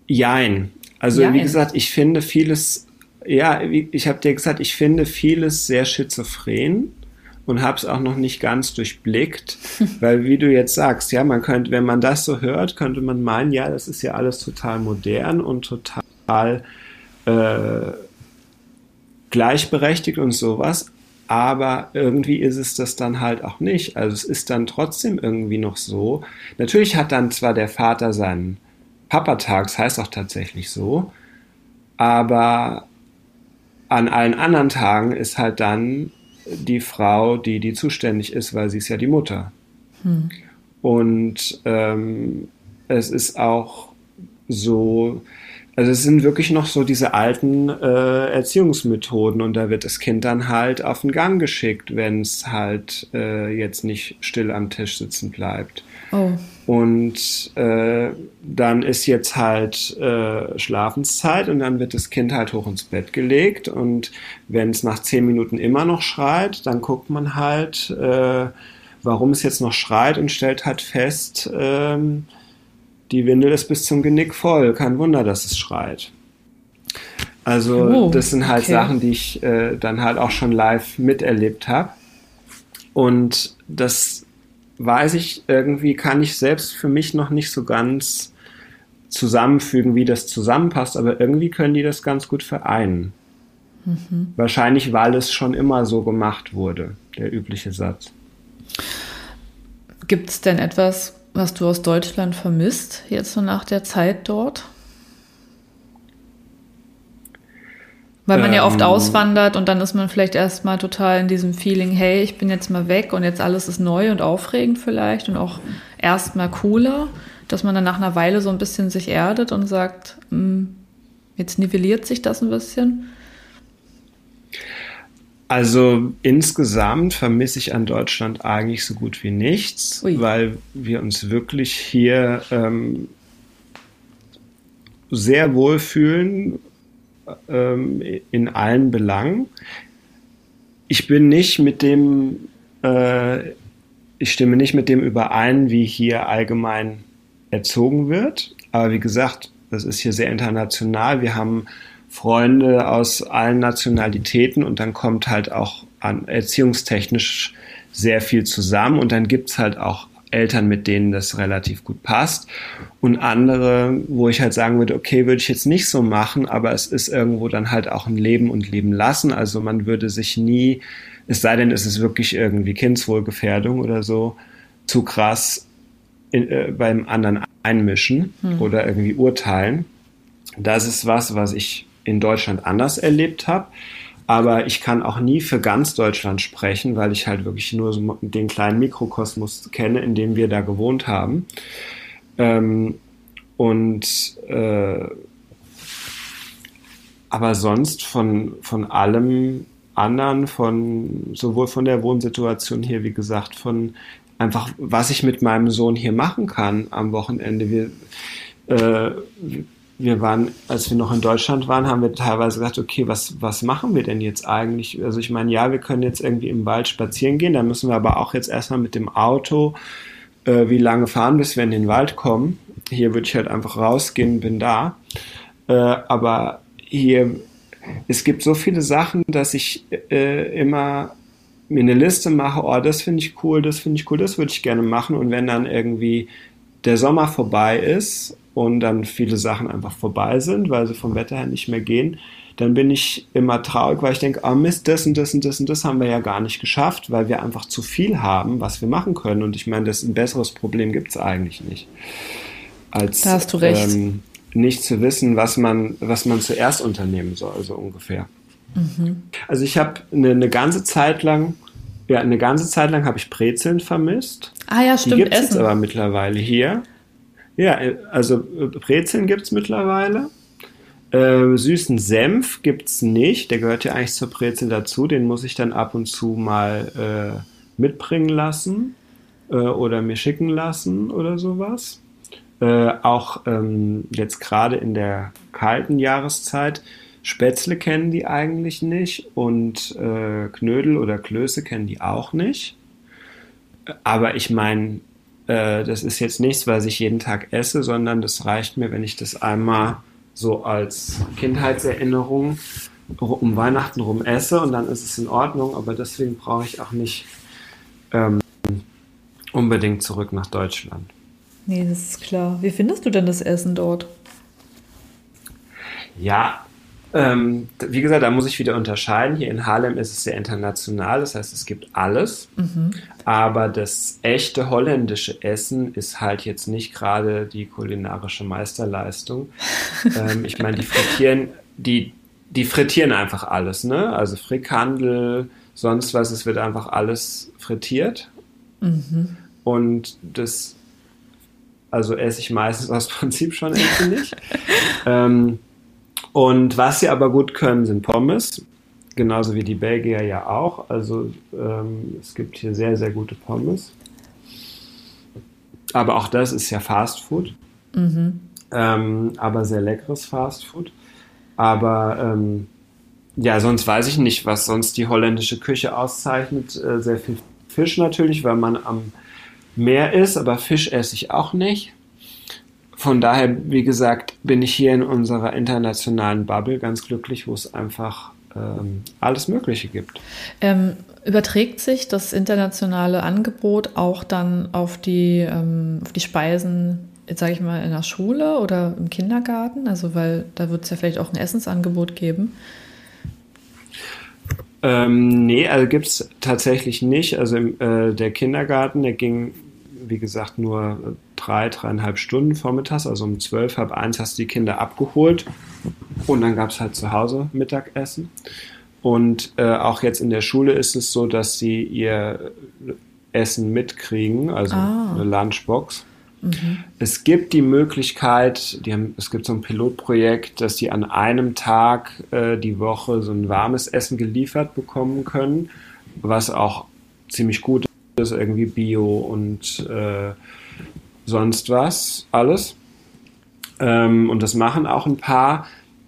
jein. Also Jein. wie gesagt, ich finde vieles, ja, ich habe dir gesagt, ich finde vieles sehr schizophren und habe es auch noch nicht ganz durchblickt, weil wie du jetzt sagst, ja, man könnte, wenn man das so hört, könnte man meinen, ja, das ist ja alles total modern und total äh, gleichberechtigt und sowas. Aber irgendwie ist es das dann halt auch nicht. Also es ist dann trotzdem irgendwie noch so. Natürlich hat dann zwar der Vater seinen Papatag, das heißt auch tatsächlich so, aber an allen anderen Tagen ist halt dann die Frau, die die zuständig ist, weil sie ist ja die Mutter. Und ähm, es ist auch so, also es sind wirklich noch so diese alten äh, Erziehungsmethoden und da wird das Kind dann halt auf den Gang geschickt, wenn es halt äh, jetzt nicht still am Tisch sitzen bleibt. Oh, Und äh, dann ist jetzt halt äh, Schlafenszeit und dann wird das Kind halt hoch ins Bett gelegt und wenn es nach zehn Minuten immer noch schreit, dann guckt man halt, äh, warum es jetzt noch schreit und stellt halt fest, ähm, die Windel ist bis zum Genick voll. Kein Wunder, dass es schreit. Also Oh, das sind halt okay. Sachen, die ich äh, dann halt auch schon live miterlebt habe. Und das weiß ich, irgendwie kann ich selbst für mich noch nicht so ganz zusammenfügen, wie das zusammenpasst, aber irgendwie können die das ganz gut vereinen. Wahrscheinlich, weil es schon immer so gemacht wurde, der übliche Satz. gibt es denn etwas, was du aus Deutschland vermisst, jetzt so nach der Zeit dort? Weil man ja oft Ähm. auswandert und dann ist man vielleicht erstmal total in diesem Feeling, hey, ich bin jetzt mal weg und jetzt alles ist neu und aufregend vielleicht und auch erstmal cooler, dass man dann nach einer Weile so ein bisschen sich erdet und sagt, "Hm, jetzt nivelliert sich das ein bisschen. Also insgesamt vermisse ich an Deutschland eigentlich so gut wie nichts, Ui. weil wir uns wirklich hier ähm, sehr wohl fühlen ähm, in allen Belangen. Ich bin nicht mit dem, äh, ich stimme nicht mit dem überein, wie hier allgemein erzogen wird. Aber wie gesagt, das ist hier sehr international. Wir haben Freunde aus allen Nationalitäten und dann kommt halt auch an erziehungstechnisch sehr viel zusammen und dann gibt's halt auch Eltern, mit denen das relativ gut passt und andere, wo ich halt sagen würde, okay, würde ich jetzt nicht so machen, aber es ist irgendwo dann halt auch ein Leben und Leben lassen. Also man würde sich nie, es sei denn, es ist wirklich irgendwie Kindswohlgefährdung oder so, zu krass in, äh, beim anderen einmischen hm. oder irgendwie urteilen. Das ist was, was ich in Deutschland anders erlebt habe. Aber ich kann auch nie für ganz Deutschland sprechen, weil ich halt wirklich nur so den kleinen Mikrokosmos kenne, in dem wir da gewohnt haben. Ähm, und äh, aber sonst von, von allem anderen, von sowohl von der Wohnsituation hier, wie gesagt, von einfach, was ich mit meinem Sohn hier machen kann am Wochenende. Wir, äh, wir waren, als wir noch in Deutschland waren, haben wir teilweise gesagt, okay, was, was machen wir denn jetzt eigentlich? Also ich meine, ja, wir können jetzt irgendwie im Wald spazieren gehen, da müssen wir aber auch jetzt erstmal mit dem Auto äh, wie lange fahren, bis wir in den Wald kommen. Hier würde ich halt einfach rausgehen, bin da. Äh, aber hier, es gibt so viele Sachen, dass ich äh, immer mir eine Liste mache, oh, das finde ich cool, das finde ich cool, das würde ich gerne machen. Und wenn dann irgendwie der Sommer vorbei ist und dann viele Sachen einfach vorbei sind, weil sie vom Wetter her nicht mehr gehen, dann bin ich immer traurig, weil ich denke, oh Mist, das und das und das und das haben wir ja gar nicht geschafft, weil wir einfach zu viel haben, was wir machen können. Und ich meine, das ein besseres Problem gibt es eigentlich nicht. Als, da hast du recht. Ähm, nicht zu wissen, was man, was man zuerst unternehmen soll, so ungefähr. Mhm. Also ich habe eine, eine ganze Zeit lang ja, eine ganze Zeit lang habe ich Brezeln vermisst. Ah ja, stimmt. Die gibt es aber mittlerweile hier. Ja, also äh, Brezeln gibt es mittlerweile. Äh, süßen Senf gibt es nicht. Der gehört ja eigentlich zur Brezel dazu. Den muss ich dann ab und zu mal äh, mitbringen lassen äh, oder mir schicken lassen oder sowas. Äh, auch ähm, jetzt gerade in der kalten Jahreszeit Spätzle kennen die eigentlich nicht und äh, Knödel oder Klöße kennen die auch nicht. Aber ich meine, äh, das ist jetzt nichts, was ich jeden Tag esse, sondern das reicht mir, wenn ich das einmal so als Kindheitserinnerung um Weihnachten rum esse und dann ist es in Ordnung. Aber deswegen brauche ich auch nicht ähm, unbedingt zurück nach Deutschland. Nee, das ist klar. Wie findest du denn das Essen dort? Ja, ähm, wie gesagt, da muss ich wieder unterscheiden. Hier in Harlem ist es sehr international, das heißt, es gibt alles. Mhm. Aber das echte holländische Essen ist halt jetzt nicht gerade die kulinarische Meisterleistung. ähm, ich meine, die frittieren, die, die frittieren einfach alles, ne? Also Frickhandel, sonst was, es wird einfach alles frittiert. Mhm. Und das, also esse ich meistens aus Prinzip schon irgendwie nicht. ähm, und was sie aber gut können, sind Pommes. Genauso wie die Belgier ja auch. Also ähm, es gibt hier sehr, sehr gute Pommes. Aber auch das ist ja Fast Food. Mhm. Ähm, aber sehr leckeres Fast Food. Aber ähm, ja, sonst weiß ich nicht, was sonst die holländische Küche auszeichnet. Äh, sehr viel Fisch natürlich, weil man am Meer ist, aber Fisch esse ich auch nicht von daher, wie gesagt, bin ich hier in unserer internationalen Bubble ganz glücklich, wo es einfach ähm, alles Mögliche gibt. Ähm, überträgt sich das internationale Angebot auch dann auf die, ähm, auf die Speisen, sage ich mal, in der Schule oder im Kindergarten? Also, weil da wird es ja vielleicht auch ein Essensangebot geben. Ähm, nee, also gibt es tatsächlich nicht. Also im, äh, der Kindergarten, der ging wie gesagt, nur drei, dreieinhalb Stunden vormittags, also um zwölf, halb eins hast du die Kinder abgeholt und dann gab es halt zu Hause Mittagessen. Und äh, auch jetzt in der Schule ist es so, dass sie ihr Essen mitkriegen, also ah. eine Lunchbox. Mhm. Es gibt die Möglichkeit, die haben, es gibt so ein Pilotprojekt, dass die an einem Tag äh, die Woche so ein warmes Essen geliefert bekommen können, was auch ziemlich gut ist irgendwie Bio und äh, sonst was, alles. Ähm, und das machen auch ein paar,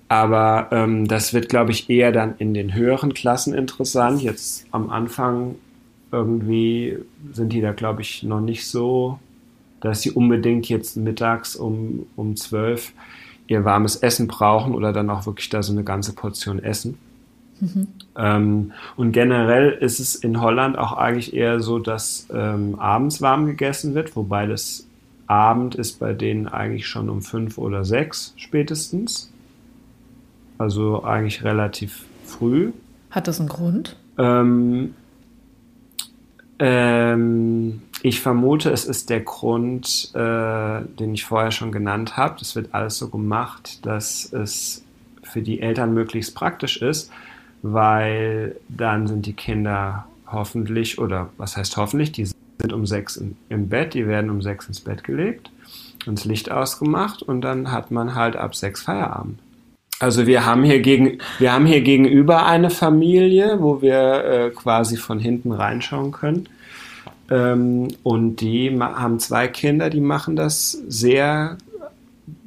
aber ähm, das wird, glaube ich, eher dann in den höheren Klassen interessant. Jetzt am Anfang irgendwie sind die da, glaube ich, noch nicht so, dass sie unbedingt jetzt mittags um, um 12 ihr warmes Essen brauchen oder dann auch wirklich da so eine ganze Portion essen. Mhm. Ähm, und generell ist es in Holland auch eigentlich eher so, dass ähm, abends warm gegessen wird, wobei das Abend ist bei denen eigentlich schon um fünf oder sechs spätestens. Also eigentlich relativ früh. Hat das einen Grund? Ähm, Ähm, ich vermute, es ist der Grund, äh, den ich vorher schon genannt habe. Das wird alles so gemacht, dass es für die Eltern möglichst praktisch ist, weil dann sind die Kinder hoffentlich, oder was heißt hoffentlich, die sind um sechs im, im Bett, die werden um sechs ins Bett gelegt, ins Licht ausgemacht und dann hat man halt ab sechs Feierabend. Also wir haben hier gegen, wir haben hier gegenüber eine Familie, wo wir äh, quasi von hinten reinschauen können. Ähm, und die haben zwei Kinder, die machen das sehr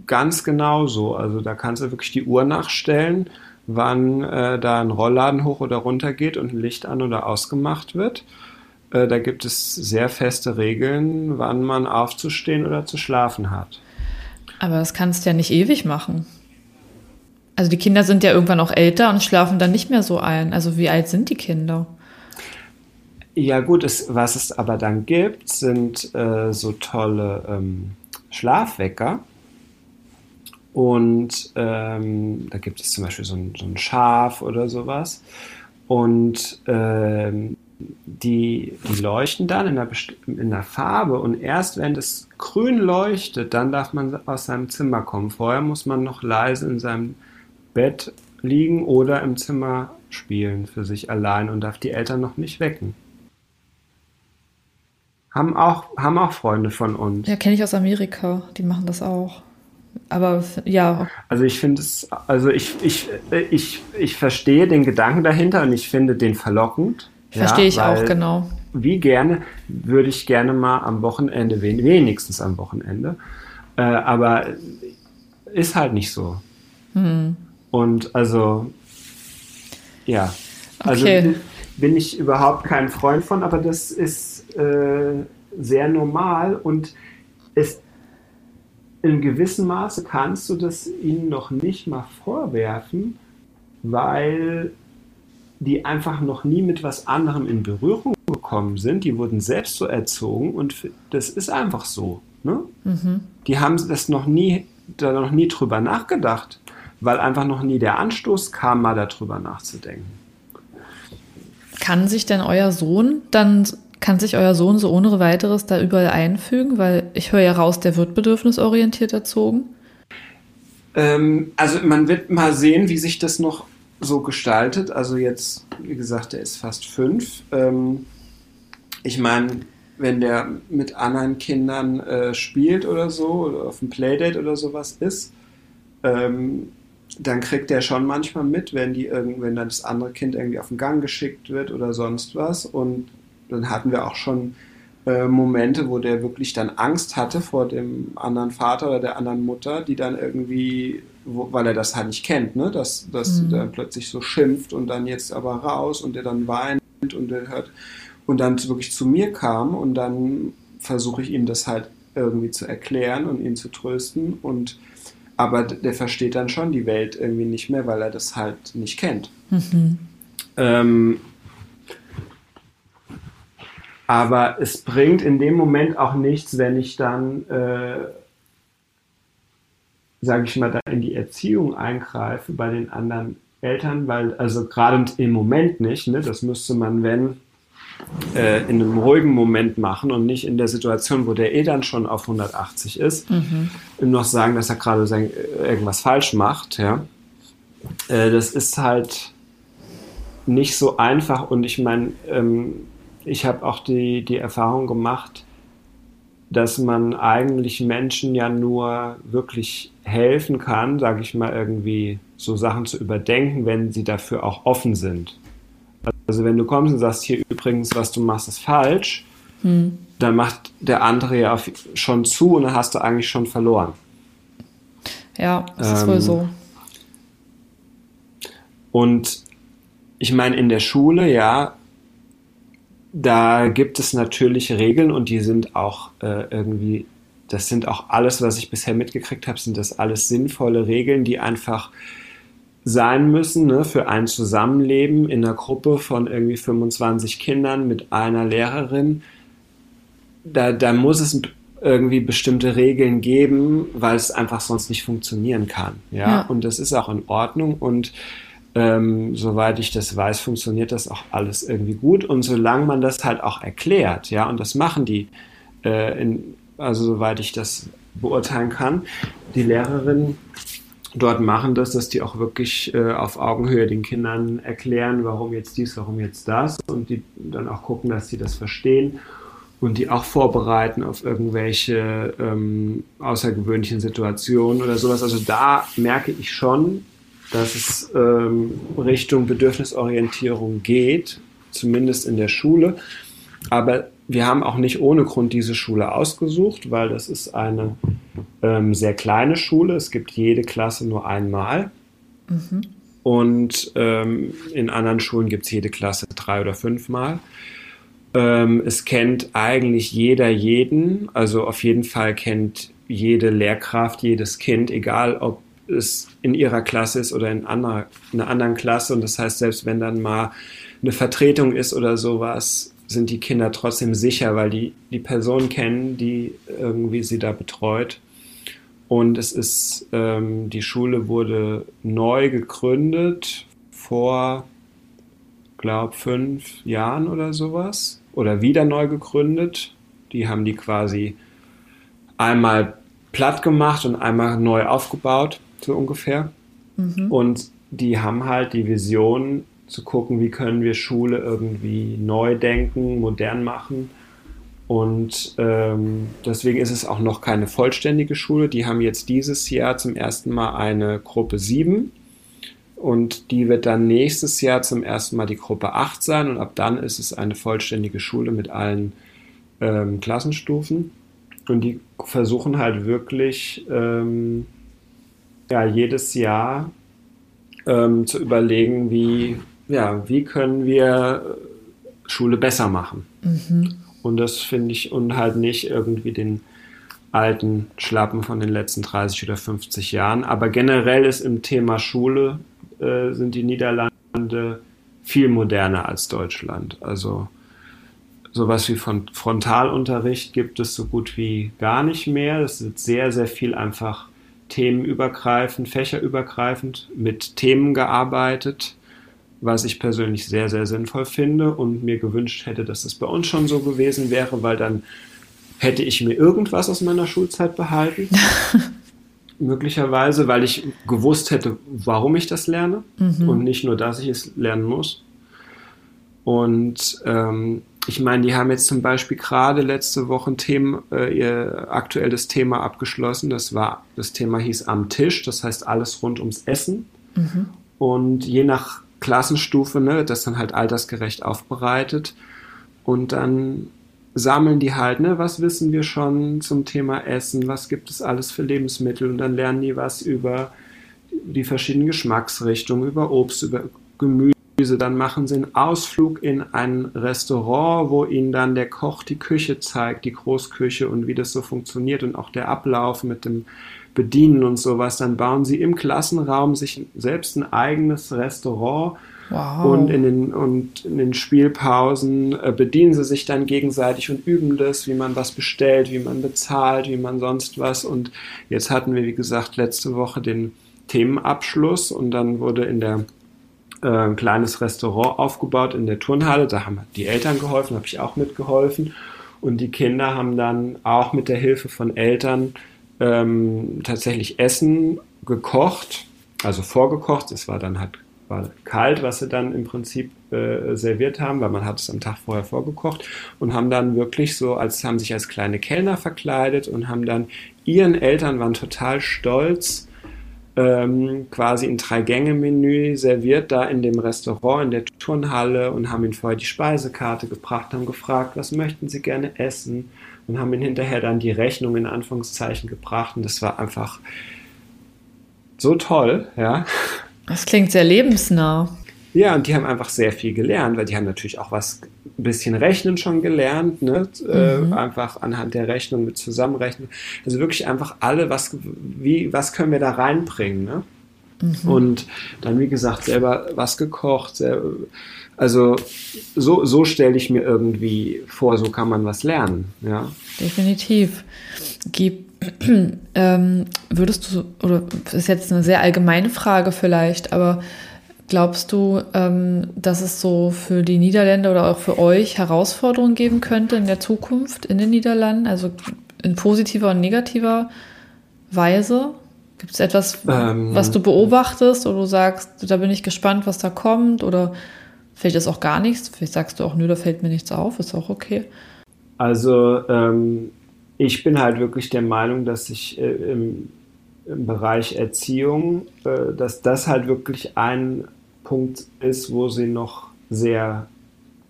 ganz genau so. Also da kannst du wirklich die Uhr nachstellen, wann äh, da ein Rollladen hoch oder runter geht und ein Licht an oder ausgemacht wird. Äh, da gibt es sehr feste Regeln, wann man aufzustehen oder zu schlafen hat. Aber das kannst du ja nicht ewig machen. Also die Kinder sind ja irgendwann auch älter und schlafen dann nicht mehr so ein. Also wie alt sind die Kinder? Ja gut, es, was es aber dann gibt, sind äh, so tolle ähm, Schlafwecker. Und ähm, da gibt es zum Beispiel so ein, so ein Schaf oder sowas. Und ähm, die, die leuchten dann in der, in der Farbe und erst wenn es grün leuchtet, dann darf man aus seinem Zimmer kommen. Vorher muss man noch leise in seinem Bett liegen oder im Zimmer spielen für sich allein und darf die Eltern noch nicht wecken. Haben auch, haben auch Freunde von uns. Ja, kenne ich aus Amerika. Die machen das auch. Aber ja. Also ich finde es, also ich, ich, ich, ich verstehe den Gedanken dahinter und ich finde den verlockend. Verstehe ja, ich auch, genau. Wie gerne würde ich gerne mal am Wochenende, wenigstens am Wochenende, äh, aber ist halt nicht so. Hm. Und also, ja. Also okay. bin ich überhaupt kein Freund von, aber das ist äh, sehr normal und es in gewissem Maße kannst du das ihnen noch nicht mal vorwerfen, weil die einfach noch nie mit was anderem in Berührung gekommen sind. Die wurden selbst so erzogen und das ist einfach so. Ne? Mhm. Die haben das noch nie, da noch nie drüber nachgedacht, weil einfach noch nie der Anstoß kam, mal darüber nachzudenken. Kann sich denn euer Sohn dann kann sich euer Sohn so ohne weiteres da überall einfügen? Weil ich höre ja raus, der wird bedürfnisorientiert erzogen. Ähm, also man wird mal sehen, wie sich das noch so gestaltet. Also jetzt, wie gesagt, der ist fast fünf. Ähm, ich meine, wenn der mit anderen Kindern äh, spielt oder so, oder auf einem Playdate oder sowas ist, ähm, dann kriegt der schon manchmal mit, wenn die wenn dann das andere Kind irgendwie auf den Gang geschickt wird oder sonst was. Und dann hatten wir auch schon äh, Momente, wo der wirklich dann Angst hatte vor dem anderen Vater oder der anderen Mutter, die dann irgendwie, wo, weil er das halt nicht kennt, ne, dass, dass mhm. der plötzlich so schimpft und dann jetzt aber raus und der dann weint und der hört und dann wirklich zu mir kam und dann versuche ich ihm das halt irgendwie zu erklären und ihn zu trösten und aber der versteht dann schon die Welt irgendwie nicht mehr, weil er das halt nicht kennt. Mhm. Ähm, aber es bringt in dem Moment auch nichts, wenn ich dann, äh, sage ich mal, da in die Erziehung eingreife bei den anderen Eltern, weil, also gerade im Moment nicht, ne, das müsste man, wenn, äh, in einem ruhigen Moment machen und nicht in der Situation, wo der eh dann schon auf 180 ist, mhm. ihm noch sagen, dass er gerade irgendwas falsch macht, ja. Äh, das ist halt nicht so einfach und ich meine, ähm, ich habe auch die, die Erfahrung gemacht, dass man eigentlich Menschen ja nur wirklich helfen kann, sage ich mal, irgendwie so Sachen zu überdenken, wenn sie dafür auch offen sind. Also wenn du kommst und sagst, hier übrigens, was du machst, ist falsch, hm. dann macht der andere ja schon zu und dann hast du eigentlich schon verloren. Ja, das ähm, ist wohl ähm, so. Und ich meine, in der Schule, ja, da gibt es natürlich Regeln und die sind auch äh, irgendwie, das sind auch alles, was ich bisher mitgekriegt habe, sind das alles sinnvolle Regeln, die einfach sein müssen ne, für ein Zusammenleben in einer Gruppe von irgendwie 25 Kindern mit einer Lehrerin. Da, da muss es irgendwie bestimmte Regeln geben, weil es einfach sonst nicht funktionieren kann. Ja, ja. und das ist auch in Ordnung und ähm, soweit ich das weiß, funktioniert das auch alles irgendwie gut. Und solange man das halt auch erklärt, ja, und das machen die, äh, in, also soweit ich das beurteilen kann, die Lehrerinnen dort machen das, dass die auch wirklich äh, auf Augenhöhe den Kindern erklären, warum jetzt dies, warum jetzt das und die dann auch gucken, dass sie das verstehen und die auch vorbereiten auf irgendwelche ähm, außergewöhnlichen Situationen oder sowas. Also da merke ich schon, dass es ähm, Richtung Bedürfnisorientierung geht, zumindest in der Schule. Aber wir haben auch nicht ohne Grund diese Schule ausgesucht, weil das ist eine ähm, sehr kleine Schule. Es gibt jede Klasse nur einmal. Mhm. Und ähm, in anderen Schulen gibt es jede Klasse drei oder fünfmal. Ähm, es kennt eigentlich jeder jeden. Also auf jeden Fall kennt jede Lehrkraft jedes Kind, egal ob es in ihrer Klasse ist oder in anderer, einer anderen Klasse. Und das heißt, selbst wenn dann mal eine Vertretung ist oder sowas, sind die Kinder trotzdem sicher, weil die die Person kennen, die irgendwie sie da betreut. Und es ist, ähm, die Schule wurde neu gegründet vor, glaube fünf Jahren oder sowas. Oder wieder neu gegründet. Die haben die quasi einmal platt gemacht und einmal neu aufgebaut, so ungefähr. Mhm. Und die haben halt die Vision zu gucken, wie können wir Schule irgendwie neu denken, modern machen. Und ähm, deswegen ist es auch noch keine vollständige Schule. Die haben jetzt dieses Jahr zum ersten Mal eine Gruppe 7 und die wird dann nächstes Jahr zum ersten Mal die Gruppe 8 sein und ab dann ist es eine vollständige Schule mit allen ähm, Klassenstufen. Und die versuchen halt wirklich ähm, ja, jedes Jahr ähm, zu überlegen, wie ja, wie können wir Schule besser machen? Mhm. Und das finde ich, und halt nicht irgendwie den alten Schlappen von den letzten 30 oder 50 Jahren. Aber generell ist im Thema Schule, äh, sind die Niederlande viel moderner als Deutschland. Also sowas wie von Frontalunterricht gibt es so gut wie gar nicht mehr. Es wird sehr, sehr viel einfach themenübergreifend, fächerübergreifend mit Themen gearbeitet was ich persönlich sehr, sehr sinnvoll finde und mir gewünscht hätte, dass es bei uns schon so gewesen wäre, weil dann hätte ich mir irgendwas aus meiner Schulzeit behalten. Möglicherweise, weil ich gewusst hätte, warum ich das lerne mhm. und nicht nur, dass ich es lernen muss. Und ähm, ich meine, die haben jetzt zum Beispiel gerade letzte Woche ein Thema, äh, ihr aktuelles Thema abgeschlossen. Das war, das Thema hieß am Tisch, das heißt alles rund ums Essen. Mhm. Und je nach Klassenstufe, ne, das dann halt altersgerecht aufbereitet. Und dann sammeln die halt, ne, was wissen wir schon zum Thema Essen, was gibt es alles für Lebensmittel und dann lernen die was über die verschiedenen Geschmacksrichtungen, über Obst, über Gemüse. Dann machen sie einen Ausflug in ein Restaurant, wo ihnen dann der Koch die Küche zeigt, die Großküche und wie das so funktioniert und auch der Ablauf mit dem bedienen und sowas. Dann bauen sie im Klassenraum sich selbst ein eigenes Restaurant. Wow. Und, in den, und in den Spielpausen äh, bedienen sie sich dann gegenseitig und üben das, wie man was bestellt, wie man bezahlt, wie man sonst was. Und jetzt hatten wir, wie gesagt, letzte Woche den Themenabschluss und dann wurde in der äh, ein kleines Restaurant aufgebaut in der Turnhalle. Da haben die Eltern geholfen, habe ich auch mitgeholfen. Und die Kinder haben dann auch mit der Hilfe von Eltern ähm, tatsächlich Essen gekocht, also vorgekocht. Es war dann halt war kalt, was sie dann im Prinzip äh, serviert haben, weil man hat es am Tag vorher vorgekocht und haben dann wirklich so, als haben sich als kleine Kellner verkleidet und haben dann ihren Eltern waren total stolz, ähm, quasi ein Drei-Gänge-Menü serviert da in dem Restaurant, in der Turnhalle und haben ihnen vorher die Speisekarte gebracht, haben gefragt, was möchten sie gerne essen und haben ihn hinterher dann die Rechnung in Anführungszeichen gebracht und das war einfach so toll, ja. Das klingt sehr lebensnah. Ja, und die haben einfach sehr viel gelernt, weil die haben natürlich auch was ein bisschen Rechnen schon gelernt, ne? Äh, mhm. Äh, einfach anhand der Rechnung mit Zusammenrechnen. Also wirklich einfach alle, was, wie, was können wir da reinbringen, ne? Mhm. Und dann, wie gesagt, selber was gekocht, selber, also so, so stelle ich mir irgendwie vor, so kann man was lernen. Ja. Definitiv. Gib, ähm, würdest du, oder das ist jetzt eine sehr allgemeine Frage vielleicht, aber Glaubst du, ähm, dass es so für die Niederländer oder auch für euch Herausforderungen geben könnte in der Zukunft in den Niederlanden, also in positiver und negativer Weise? Gibt es etwas, ähm, was du beobachtest oder du sagst, da bin ich gespannt, was da kommt oder vielleicht ist auch gar nichts? Vielleicht sagst du auch, nö, da fällt mir nichts auf, ist auch okay. Also ähm, ich bin halt wirklich der Meinung, dass sich äh, im, im, Bereich Erziehung, äh, dass das halt wirklich ein Punkt ist, wo sie noch sehr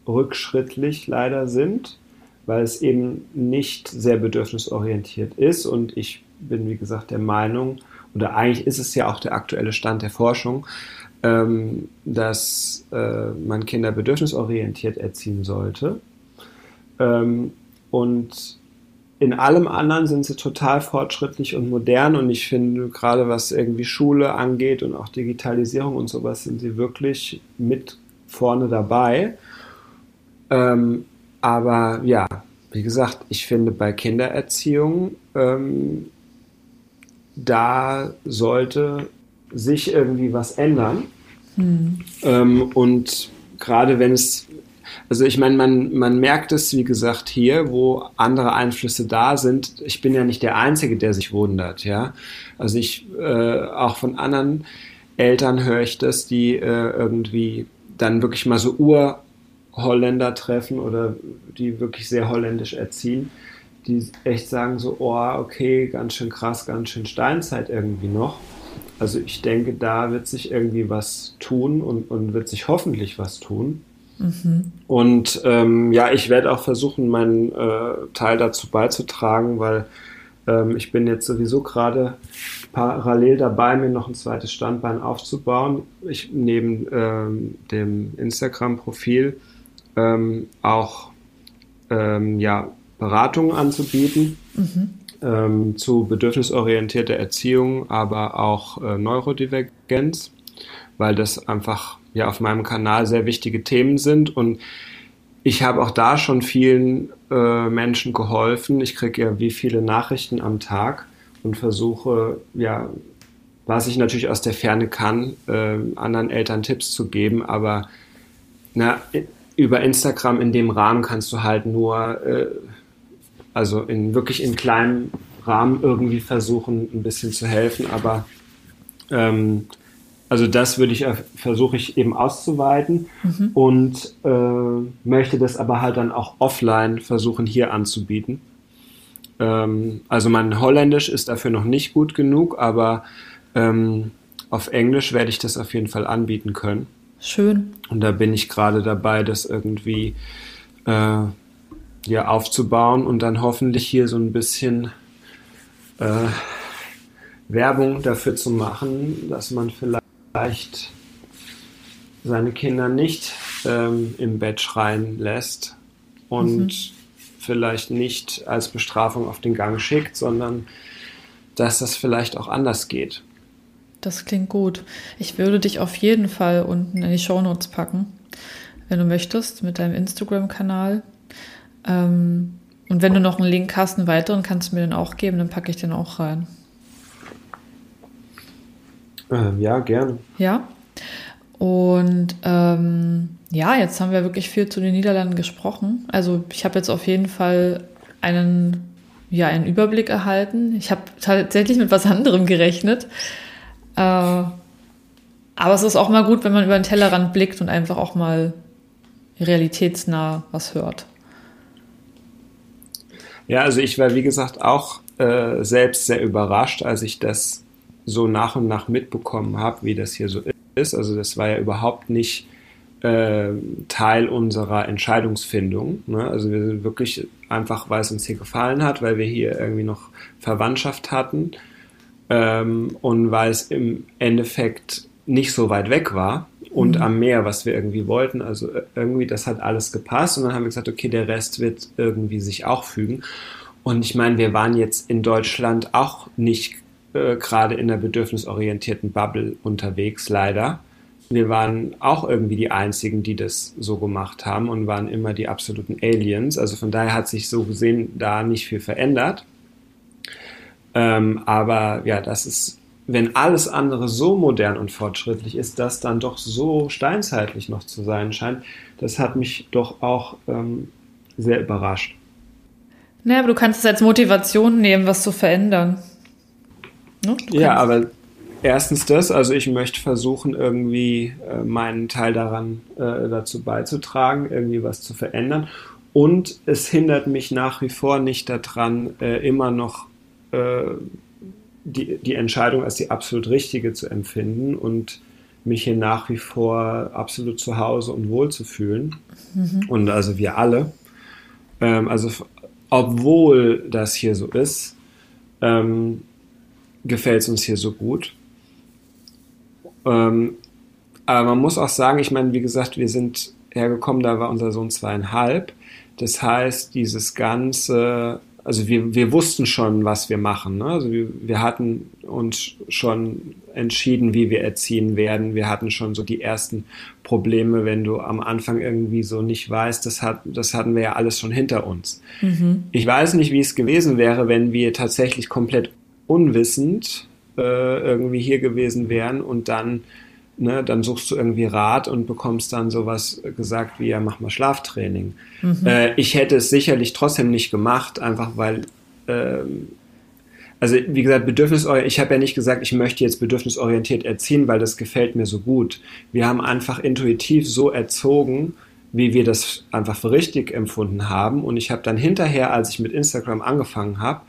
rückschrittlich leider sind, weil es eben nicht sehr bedürfnisorientiert ist. Und ich bin, wie gesagt, der Meinung, oder eigentlich ist es ja auch der aktuelle Stand der Forschung, ähm, dass äh, man Kinder bedürfnisorientiert erziehen sollte. Ähm, und in allem anderen sind sie total fortschrittlich und modern und ich finde, gerade was irgendwie Schule angeht und auch Digitalisierung und sowas, sind sie wirklich mit vorne dabei. Ähm, aber ja, wie gesagt, ich finde bei Kindererziehung, ähm, da sollte sich irgendwie was ändern. Mhm. Ähm, und gerade wenn es also ich meine, man, man merkt es, wie gesagt, hier, wo andere Einflüsse da sind. Ich bin ja nicht der Einzige, der sich wundert, ja. Also ich, äh, auch von anderen Eltern höre ich das, die äh, irgendwie dann wirklich mal so Urholländer treffen oder die wirklich sehr holländisch erziehen, die echt sagen so, oh, okay, ganz schön krass, ganz schön Steinzeit irgendwie noch. Also ich denke, da wird sich irgendwie was tun und, und wird sich hoffentlich was tun. Mhm. Und ähm, ja, ich werde auch versuchen, meinen äh, Teil dazu beizutragen, weil ähm, ich bin jetzt sowieso gerade parallel dabei, mir noch ein zweites Standbein aufzubauen. Ich neben ähm, dem Instagram-Profil ähm, auch ähm, ja, Beratungen anzubieten. Mhm. Ähm, zu bedürfnisorientierter Erziehung, aber auch äh, Neurodivergenz, weil das einfach ja auf meinem Kanal sehr wichtige Themen sind und ich habe auch da schon vielen äh, Menschen geholfen. Ich kriege ja wie viele Nachrichten am Tag und versuche, ja, was ich natürlich aus der Ferne kann, äh, anderen Eltern Tipps zu geben. Aber na, über Instagram in dem Rahmen kannst du halt nur, äh, also in wirklich in kleinem Rahmen irgendwie versuchen, ein bisschen zu helfen. Aber ähm, also das würde ich versuche ich eben auszuweiten mhm. und äh, möchte das aber halt dann auch offline versuchen hier anzubieten. Ähm, also mein Holländisch ist dafür noch nicht gut genug, aber ähm, auf Englisch werde ich das auf jeden Fall anbieten können. Schön. Und da bin ich gerade dabei, das irgendwie äh, ja aufzubauen und dann hoffentlich hier so ein bisschen äh, Werbung dafür zu machen, dass man vielleicht vielleicht seine Kinder nicht ähm, im Bett schreien lässt und mhm. vielleicht nicht als Bestrafung auf den Gang schickt, sondern dass das vielleicht auch anders geht. Das klingt gut. Ich würde dich auf jeden Fall unten in die Shownotes packen, wenn du möchtest, mit deinem Instagram-Kanal. Ähm, und wenn du noch einen Link hast, einen weiteren, kannst du mir den auch geben, dann packe ich den auch rein. Ähm, ja, gerne. Ja. Und ähm, ja, jetzt haben wir wirklich viel zu den Niederlanden gesprochen. Also ich habe jetzt auf jeden Fall einen, ja, einen Überblick erhalten. Ich habe tatsächlich mit was anderem gerechnet. Äh, aber es ist auch mal gut, wenn man über den Tellerrand blickt und einfach auch mal realitätsnah was hört. Ja, also ich war, wie gesagt, auch äh, selbst sehr überrascht, als ich das so nach und nach mitbekommen habe, wie das hier so ist. Also das war ja überhaupt nicht äh, Teil unserer Entscheidungsfindung. Ne? Also wir sind wirklich einfach, weil es uns hier gefallen hat, weil wir hier irgendwie noch Verwandtschaft hatten ähm, und weil es im Endeffekt nicht so weit weg war und mhm. am Meer, was wir irgendwie wollten. Also äh, irgendwie, das hat alles gepasst und dann haben wir gesagt, okay, der Rest wird irgendwie sich auch fügen. Und ich meine, wir waren jetzt in Deutschland auch nicht äh, gerade in der bedürfnisorientierten Bubble unterwegs, leider. Wir waren auch irgendwie die Einzigen, die das so gemacht haben und waren immer die absoluten Aliens. Also von daher hat sich so gesehen da nicht viel verändert. Ähm, aber ja, das ist wenn alles andere so modern und fortschrittlich ist, das dann doch so steinzeitlich noch zu sein scheint, das hat mich doch auch ähm, sehr überrascht. Naja, aber du kannst es als Motivation nehmen, was zu verändern. Ne? Ja, aber erstens das, also ich möchte versuchen, irgendwie äh, meinen Teil daran äh, dazu beizutragen, irgendwie was zu verändern. Und es hindert mich nach wie vor nicht daran, äh, immer noch äh, die, die Entscheidung als die absolut richtige zu empfinden und mich hier nach wie vor absolut zu Hause und wohl zu fühlen. Mhm. Und also wir alle. Ähm, also obwohl das hier so ist, ähm, gefällt es uns hier so gut. Ähm, aber man muss auch sagen, ich meine, wie gesagt, wir sind hergekommen, da war unser Sohn zweieinhalb. Das heißt, dieses ganze also wir, wir wussten schon, was wir machen. Ne? Also wir, wir hatten uns schon entschieden, wie wir erziehen werden. Wir hatten schon so die ersten Probleme, wenn du am Anfang irgendwie so nicht weißt, das, hat, das hatten wir ja alles schon hinter uns. Mhm. Ich weiß nicht, wie es gewesen wäre, wenn wir tatsächlich komplett unwissend äh, irgendwie hier gewesen wären und dann ne, dann suchst du irgendwie Rat und bekommst dann sowas gesagt wie, ja, mach mal Schlaftraining. Mhm. Äh, ich hätte es sicherlich trotzdem nicht gemacht, einfach weil, ähm, also wie gesagt, bedürfnisorientiert, ich habe ja nicht gesagt, ich möchte jetzt bedürfnisorientiert erziehen, weil das gefällt mir so gut. Wir haben einfach intuitiv so erzogen, wie wir das einfach für richtig empfunden haben. Und ich habe dann hinterher, als ich mit Instagram angefangen habe,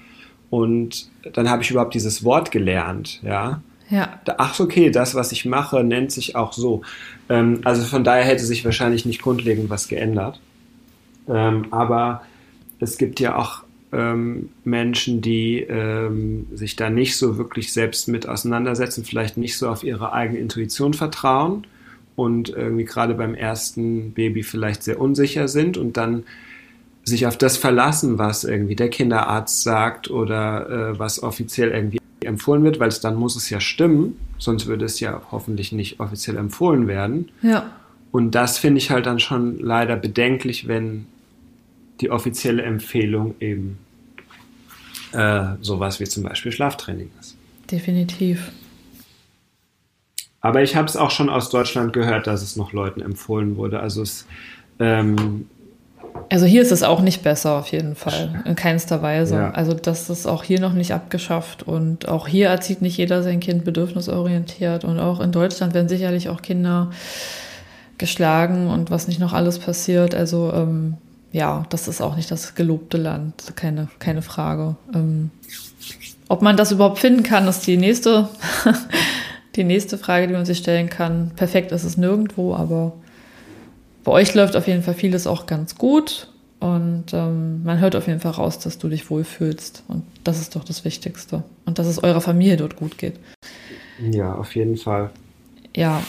und dann habe ich überhaupt dieses Wort gelernt, ja. Ja. Ach, okay, das, was ich mache, nennt sich auch so. Ähm, also von daher hätte sich wahrscheinlich nicht grundlegend was geändert. Ähm, aber es gibt ja auch ähm, Menschen, die ähm, sich da nicht so wirklich selbst mit auseinandersetzen, vielleicht nicht so auf ihre eigene Intuition vertrauen und irgendwie gerade beim ersten Baby vielleicht sehr unsicher sind und dann sich auf das verlassen, was irgendwie der Kinderarzt sagt oder äh, was offiziell irgendwie empfohlen wird, weil es dann muss es ja stimmen, sonst würde es ja hoffentlich nicht offiziell empfohlen werden. Ja. Und das finde ich halt dann schon leider bedenklich, wenn die offizielle Empfehlung eben äh, sowas wie zum Beispiel Schlaftraining ist. Definitiv. Aber ich habe es auch schon aus Deutschland gehört, dass es noch Leuten empfohlen wurde. Also es ähm, also hier ist es auch nicht besser, auf jeden Fall, in keinster Weise. Ja. Also das ist auch hier noch nicht abgeschafft und auch hier erzieht nicht jeder sein Kind bedürfnisorientiert und auch in Deutschland werden sicherlich auch Kinder geschlagen und was nicht noch alles passiert. Also ähm, ja, das ist auch nicht das gelobte Land, keine, keine Frage. Ähm, ob man das überhaupt finden kann, ist die nächste, die nächste Frage, die man sich stellen kann. Perfekt ist es nirgendwo, aber bei euch läuft auf jeden Fall vieles auch ganz gut und ähm, man hört auf jeden Fall raus, dass du dich wohlfühlst. Und das ist doch das Wichtigste. Und dass es eurer Familie dort gut geht. Ja, auf jeden Fall. Ja.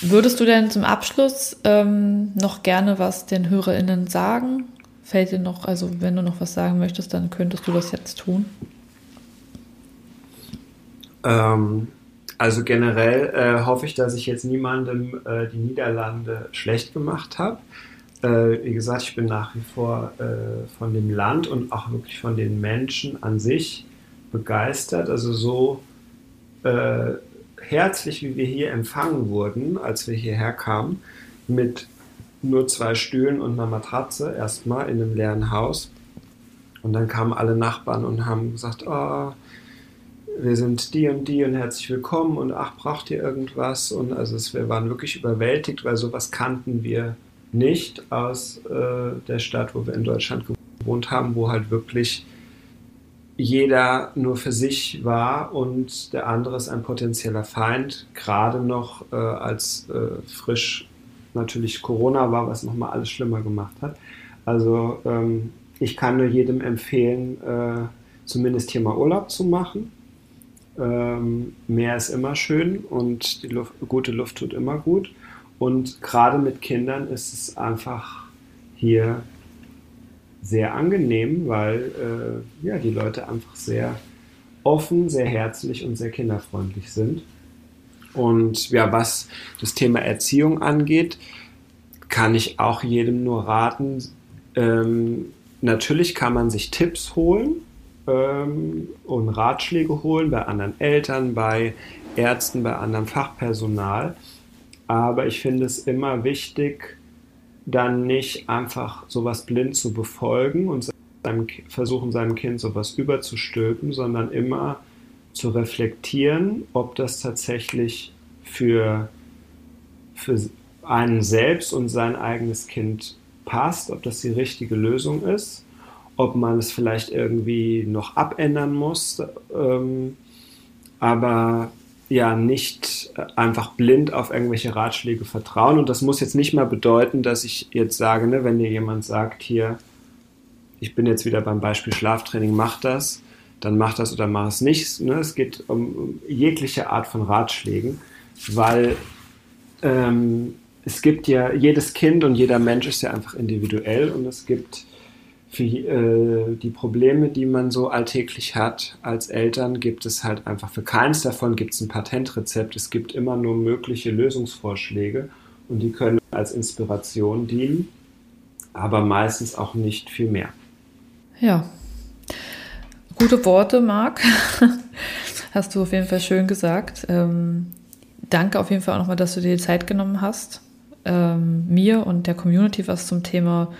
Würdest du denn zum Abschluss ähm, noch gerne was den HörerInnen sagen? Fällt dir noch, also wenn du noch was sagen möchtest, dann könntest du das jetzt tun. Ähm, also generell äh, hoffe ich, dass ich jetzt niemandem äh, die Niederlande schlecht gemacht habe. Äh, wie gesagt, ich bin nach wie vor äh, von dem Land und auch wirklich von den Menschen an sich begeistert. Also so äh, herzlich, wie wir hier empfangen wurden, als wir hierher kamen, mit nur zwei Stühlen und einer Matratze erstmal in einem leeren Haus. Und dann kamen alle Nachbarn und haben gesagt, oh, wir sind die und die und herzlich willkommen und ach, braucht ihr irgendwas? Und also es, wir waren wirklich überwältigt, weil sowas kannten wir nicht aus äh, der Stadt, wo wir in Deutschland gewohnt haben, wo halt wirklich jeder nur für sich war und der andere ist ein potenzieller Feind, gerade noch äh, als äh, frisch natürlich Corona war, was nochmal alles schlimmer gemacht hat. Also ähm, ich kann nur jedem empfehlen, äh, zumindest hier mal Urlaub zu machen ähm, Meer ist immer schön und die Luft, gute Luft tut immer gut. Und gerade mit Kindern ist es einfach hier sehr angenehm, weil äh, ja, die Leute einfach sehr offen, sehr herzlich und sehr kinderfreundlich sind. Und ja, was das Thema Erziehung angeht, kann ich auch jedem nur raten, ähm, natürlich kann man sich Tipps holen, ähm, und Ratschläge holen bei anderen Eltern, bei Ärzten, bei anderem Fachpersonal. Aber ich finde es immer wichtig, dann nicht einfach sowas blind zu befolgen und seinem, versuchen, seinem Kind sowas überzustülpen, sondern immer zu reflektieren, ob das tatsächlich für, für einen selbst und sein eigenes Kind passt, ob das die richtige Lösung ist, ob man es vielleicht irgendwie noch abändern muss. Ähm, aber ja nicht einfach blind auf irgendwelche Ratschläge vertrauen. Und das muss jetzt nicht mal bedeuten, dass ich jetzt sage, ne, wenn dir jemand sagt, hier, ich bin jetzt wieder beim Beispiel Schlaftraining, mach das, dann mach das oder mach es nicht. Ne? Es geht um jegliche Art von Ratschlägen, weil ähm, es gibt ja, jedes Kind und jeder Mensch ist ja einfach individuell und es gibt für äh, die Probleme, die man so alltäglich hat als Eltern, gibt es halt einfach für keins davon gibt es ein Patentrezept. Es gibt immer nur mögliche Lösungsvorschläge und die können als Inspiration dienen, aber meistens auch nicht viel mehr. Ja, gute Worte, Marc. hast du auf jeden Fall schön gesagt. Ähm, danke auf jeden Fall auch nochmal, dass du dir die Zeit genommen hast, ähm, mir und der Community was zum Thema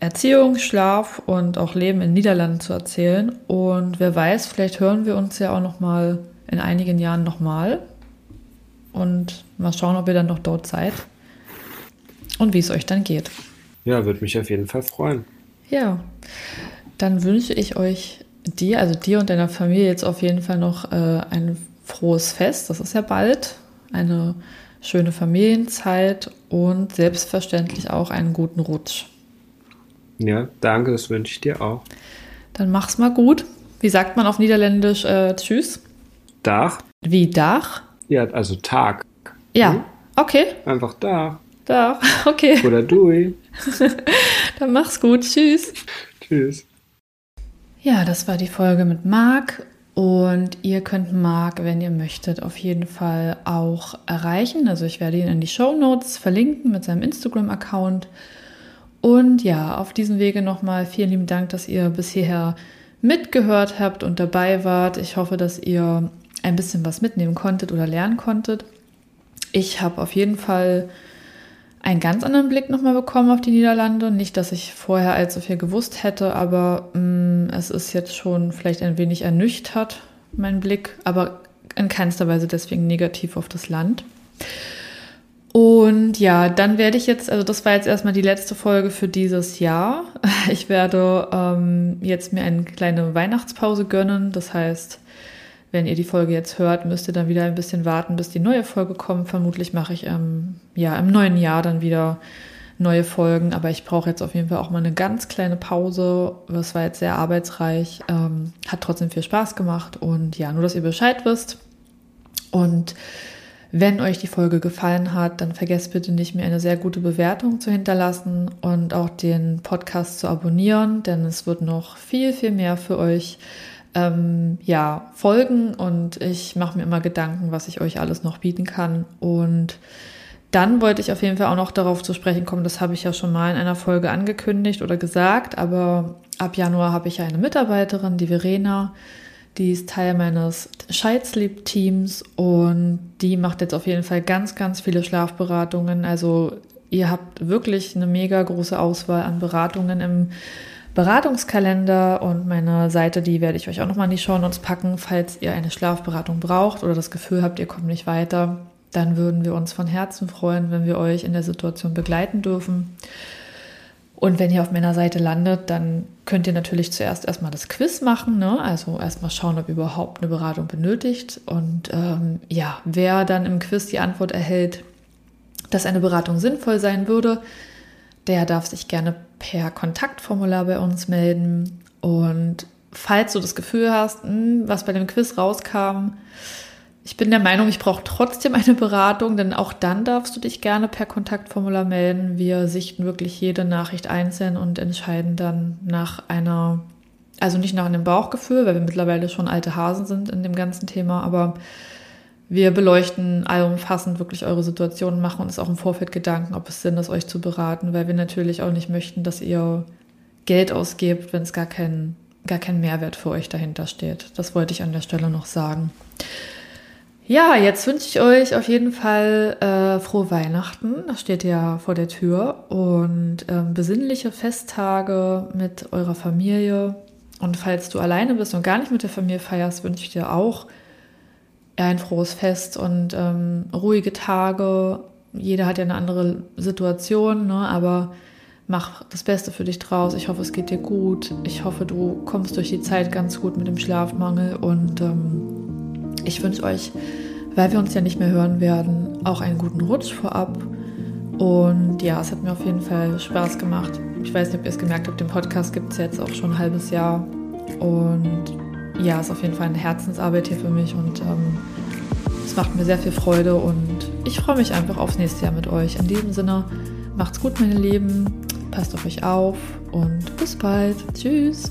Erziehung, Schlaf und auch Leben in Niederlanden zu erzählen. Und wer weiß, vielleicht hören wir uns ja auch noch mal in einigen Jahren nochmal und mal schauen, ob ihr dann noch dort seid und wie es euch dann geht. Ja, würde mich auf jeden Fall freuen. Ja, dann wünsche ich euch dir, also dir und deiner Familie jetzt auf jeden Fall noch äh, ein frohes Fest. Das ist ja bald. Eine schöne Familienzeit und selbstverständlich auch einen guten Rutsch. Ja, danke, das wünsche ich dir auch. Dann mach's mal gut. Wie sagt man auf Niederländisch äh, Tschüss? Dach. Wie Dach? Ja, also Tag. Ja, hm? okay. Einfach Dach. Dach, okay. Oder Dui. Dann mach's gut. Tschüss. Tschüss. Ja, das war die Folge mit Marc. Und ihr könnt Marc, wenn ihr möchtet, auf jeden Fall auch erreichen. Also ich werde ihn in die Show Notes verlinken mit seinem Instagram-Account. Und ja, auf diesem Wege nochmal vielen lieben Dank, dass ihr bis hierher mitgehört habt und dabei wart. Ich hoffe, dass ihr ein bisschen was mitnehmen konntet oder lernen konntet. Ich habe auf jeden Fall einen ganz anderen Blick nochmal bekommen auf die Niederlande. Nicht, dass ich vorher allzu viel gewusst hätte, aber mh, mm, es ist jetzt schon vielleicht ein wenig ernüchtert, mein Blick, aber in keinster Weise deswegen negativ auf das Land. Und ja, dann werde ich jetzt, also das war jetzt erstmal die letzte Folge für dieses Jahr. Ich werde ähm, jetzt mir eine kleine Weihnachtspause gönnen. Das heißt, wenn ihr die Folge jetzt hört, müsst ihr dann wieder ein bisschen warten, bis die neue Folge kommt. Vermutlich mache ich ähm, ja im neuen Jahr dann wieder neue Folgen, aber ich brauche jetzt auf jeden Fall auch mal eine ganz kleine Pause. Das war jetzt sehr arbeitsreich, ähm, hat trotzdem viel Spaß gemacht und ja, nur dass ihr Bescheid wisst. Und wenn euch die Folge gefallen hat, dann vergesst bitte nicht, mir eine sehr gute Bewertung zu hinterlassen und auch den Podcast zu abonnieren, denn es wird noch viel, viel mehr für euch ähm, ja, folgen und ich mache mir immer Gedanken, was ich euch alles noch bieten kann. Und dann wollte ich auf jeden Fall auch noch darauf zu sprechen kommen, das habe ich ja schon mal in einer Folge angekündigt oder gesagt, aber ab Januar habe ich ja eine Mitarbeiterin, die Verena, die ist Teil meines Scheid-Sleep-Teams und die macht jetzt auf jeden Fall ganz, ganz viele Schlafberatungen. Also ihr habt wirklich eine mega große Auswahl an Beratungen im Beratungskalender und meine Seite, die werde ich euch auch nochmal in die Show Notes packen, falls ihr eine Schlafberatung braucht oder das Gefühl habt, ihr kommt nicht weiter. Dann würden wir uns von Herzen freuen, wenn wir euch in der Situation begleiten dürfen. Und wenn ihr auf meiner Seite landet, dann könnt ihr natürlich zuerst erstmal das Quiz machen. Ne? Also erstmal schauen, ob ihr überhaupt eine Beratung benötigt. Und ähm, ja, wer dann im Quiz die Antwort erhält, dass eine Beratung sinnvoll sein würde, der darf sich gerne per Kontaktformular bei uns melden. Und falls du das Gefühl hast, mh, hm, was bei dem Quiz rauskam, ich bin der Meinung, ich brauche trotzdem eine Beratung, denn auch dann darfst du dich gerne per Kontaktformular melden. Wir sichten wirklich jede Nachricht einzeln und entscheiden dann nach einer, also nicht nach einem Bauchgefühl, weil wir mittlerweile schon alte Hasen sind in dem ganzen Thema, aber wir beleuchten allumfassend wirklich eure Situation, machen uns auch im Vorfeld Gedanken, ob es Sinn ist, euch zu beraten, weil wir natürlich auch nicht möchten, dass ihr Geld ausgebt, wenn es gar keinen gar kein Mehrwert für euch dahinter steht. Das wollte ich an der Stelle noch sagen. Ja, jetzt wünsche ich euch auf jeden Fall äh, frohe Weihnachten. Das steht ja vor der Tür. Und ähm, besinnliche Festtage mit eurer Familie. Und falls du alleine bist und gar nicht mit der Familie feierst, wünsche ich dir auch ein frohes Fest und ähm, ruhige Tage. Jeder hat ja eine andere Situation, ne? aber mach das Beste für dich draus. Ich hoffe, es geht dir gut. Ich hoffe, du kommst durch die Zeit ganz gut mit dem Schlafmangel und ähm, ich wünsche euch, weil wir uns ja nicht mehr hören werden, auch einen guten Rutsch vorab. Und ja, es hat mir auf jeden Fall Spaß gemacht. Ich weiß nicht, ob ihr es gemerkt habt, den Podcast gibt es jetzt auch schon ein halbes Jahr. Und ja, es ist auf jeden Fall eine Herzensarbeit hier für mich und ähm, es macht mir sehr viel Freude und ich freue mich einfach aufs nächste Jahr mit euch. In diesem Sinne, macht's gut, meine Lieben, passt auf euch auf und bis bald. Tschüss.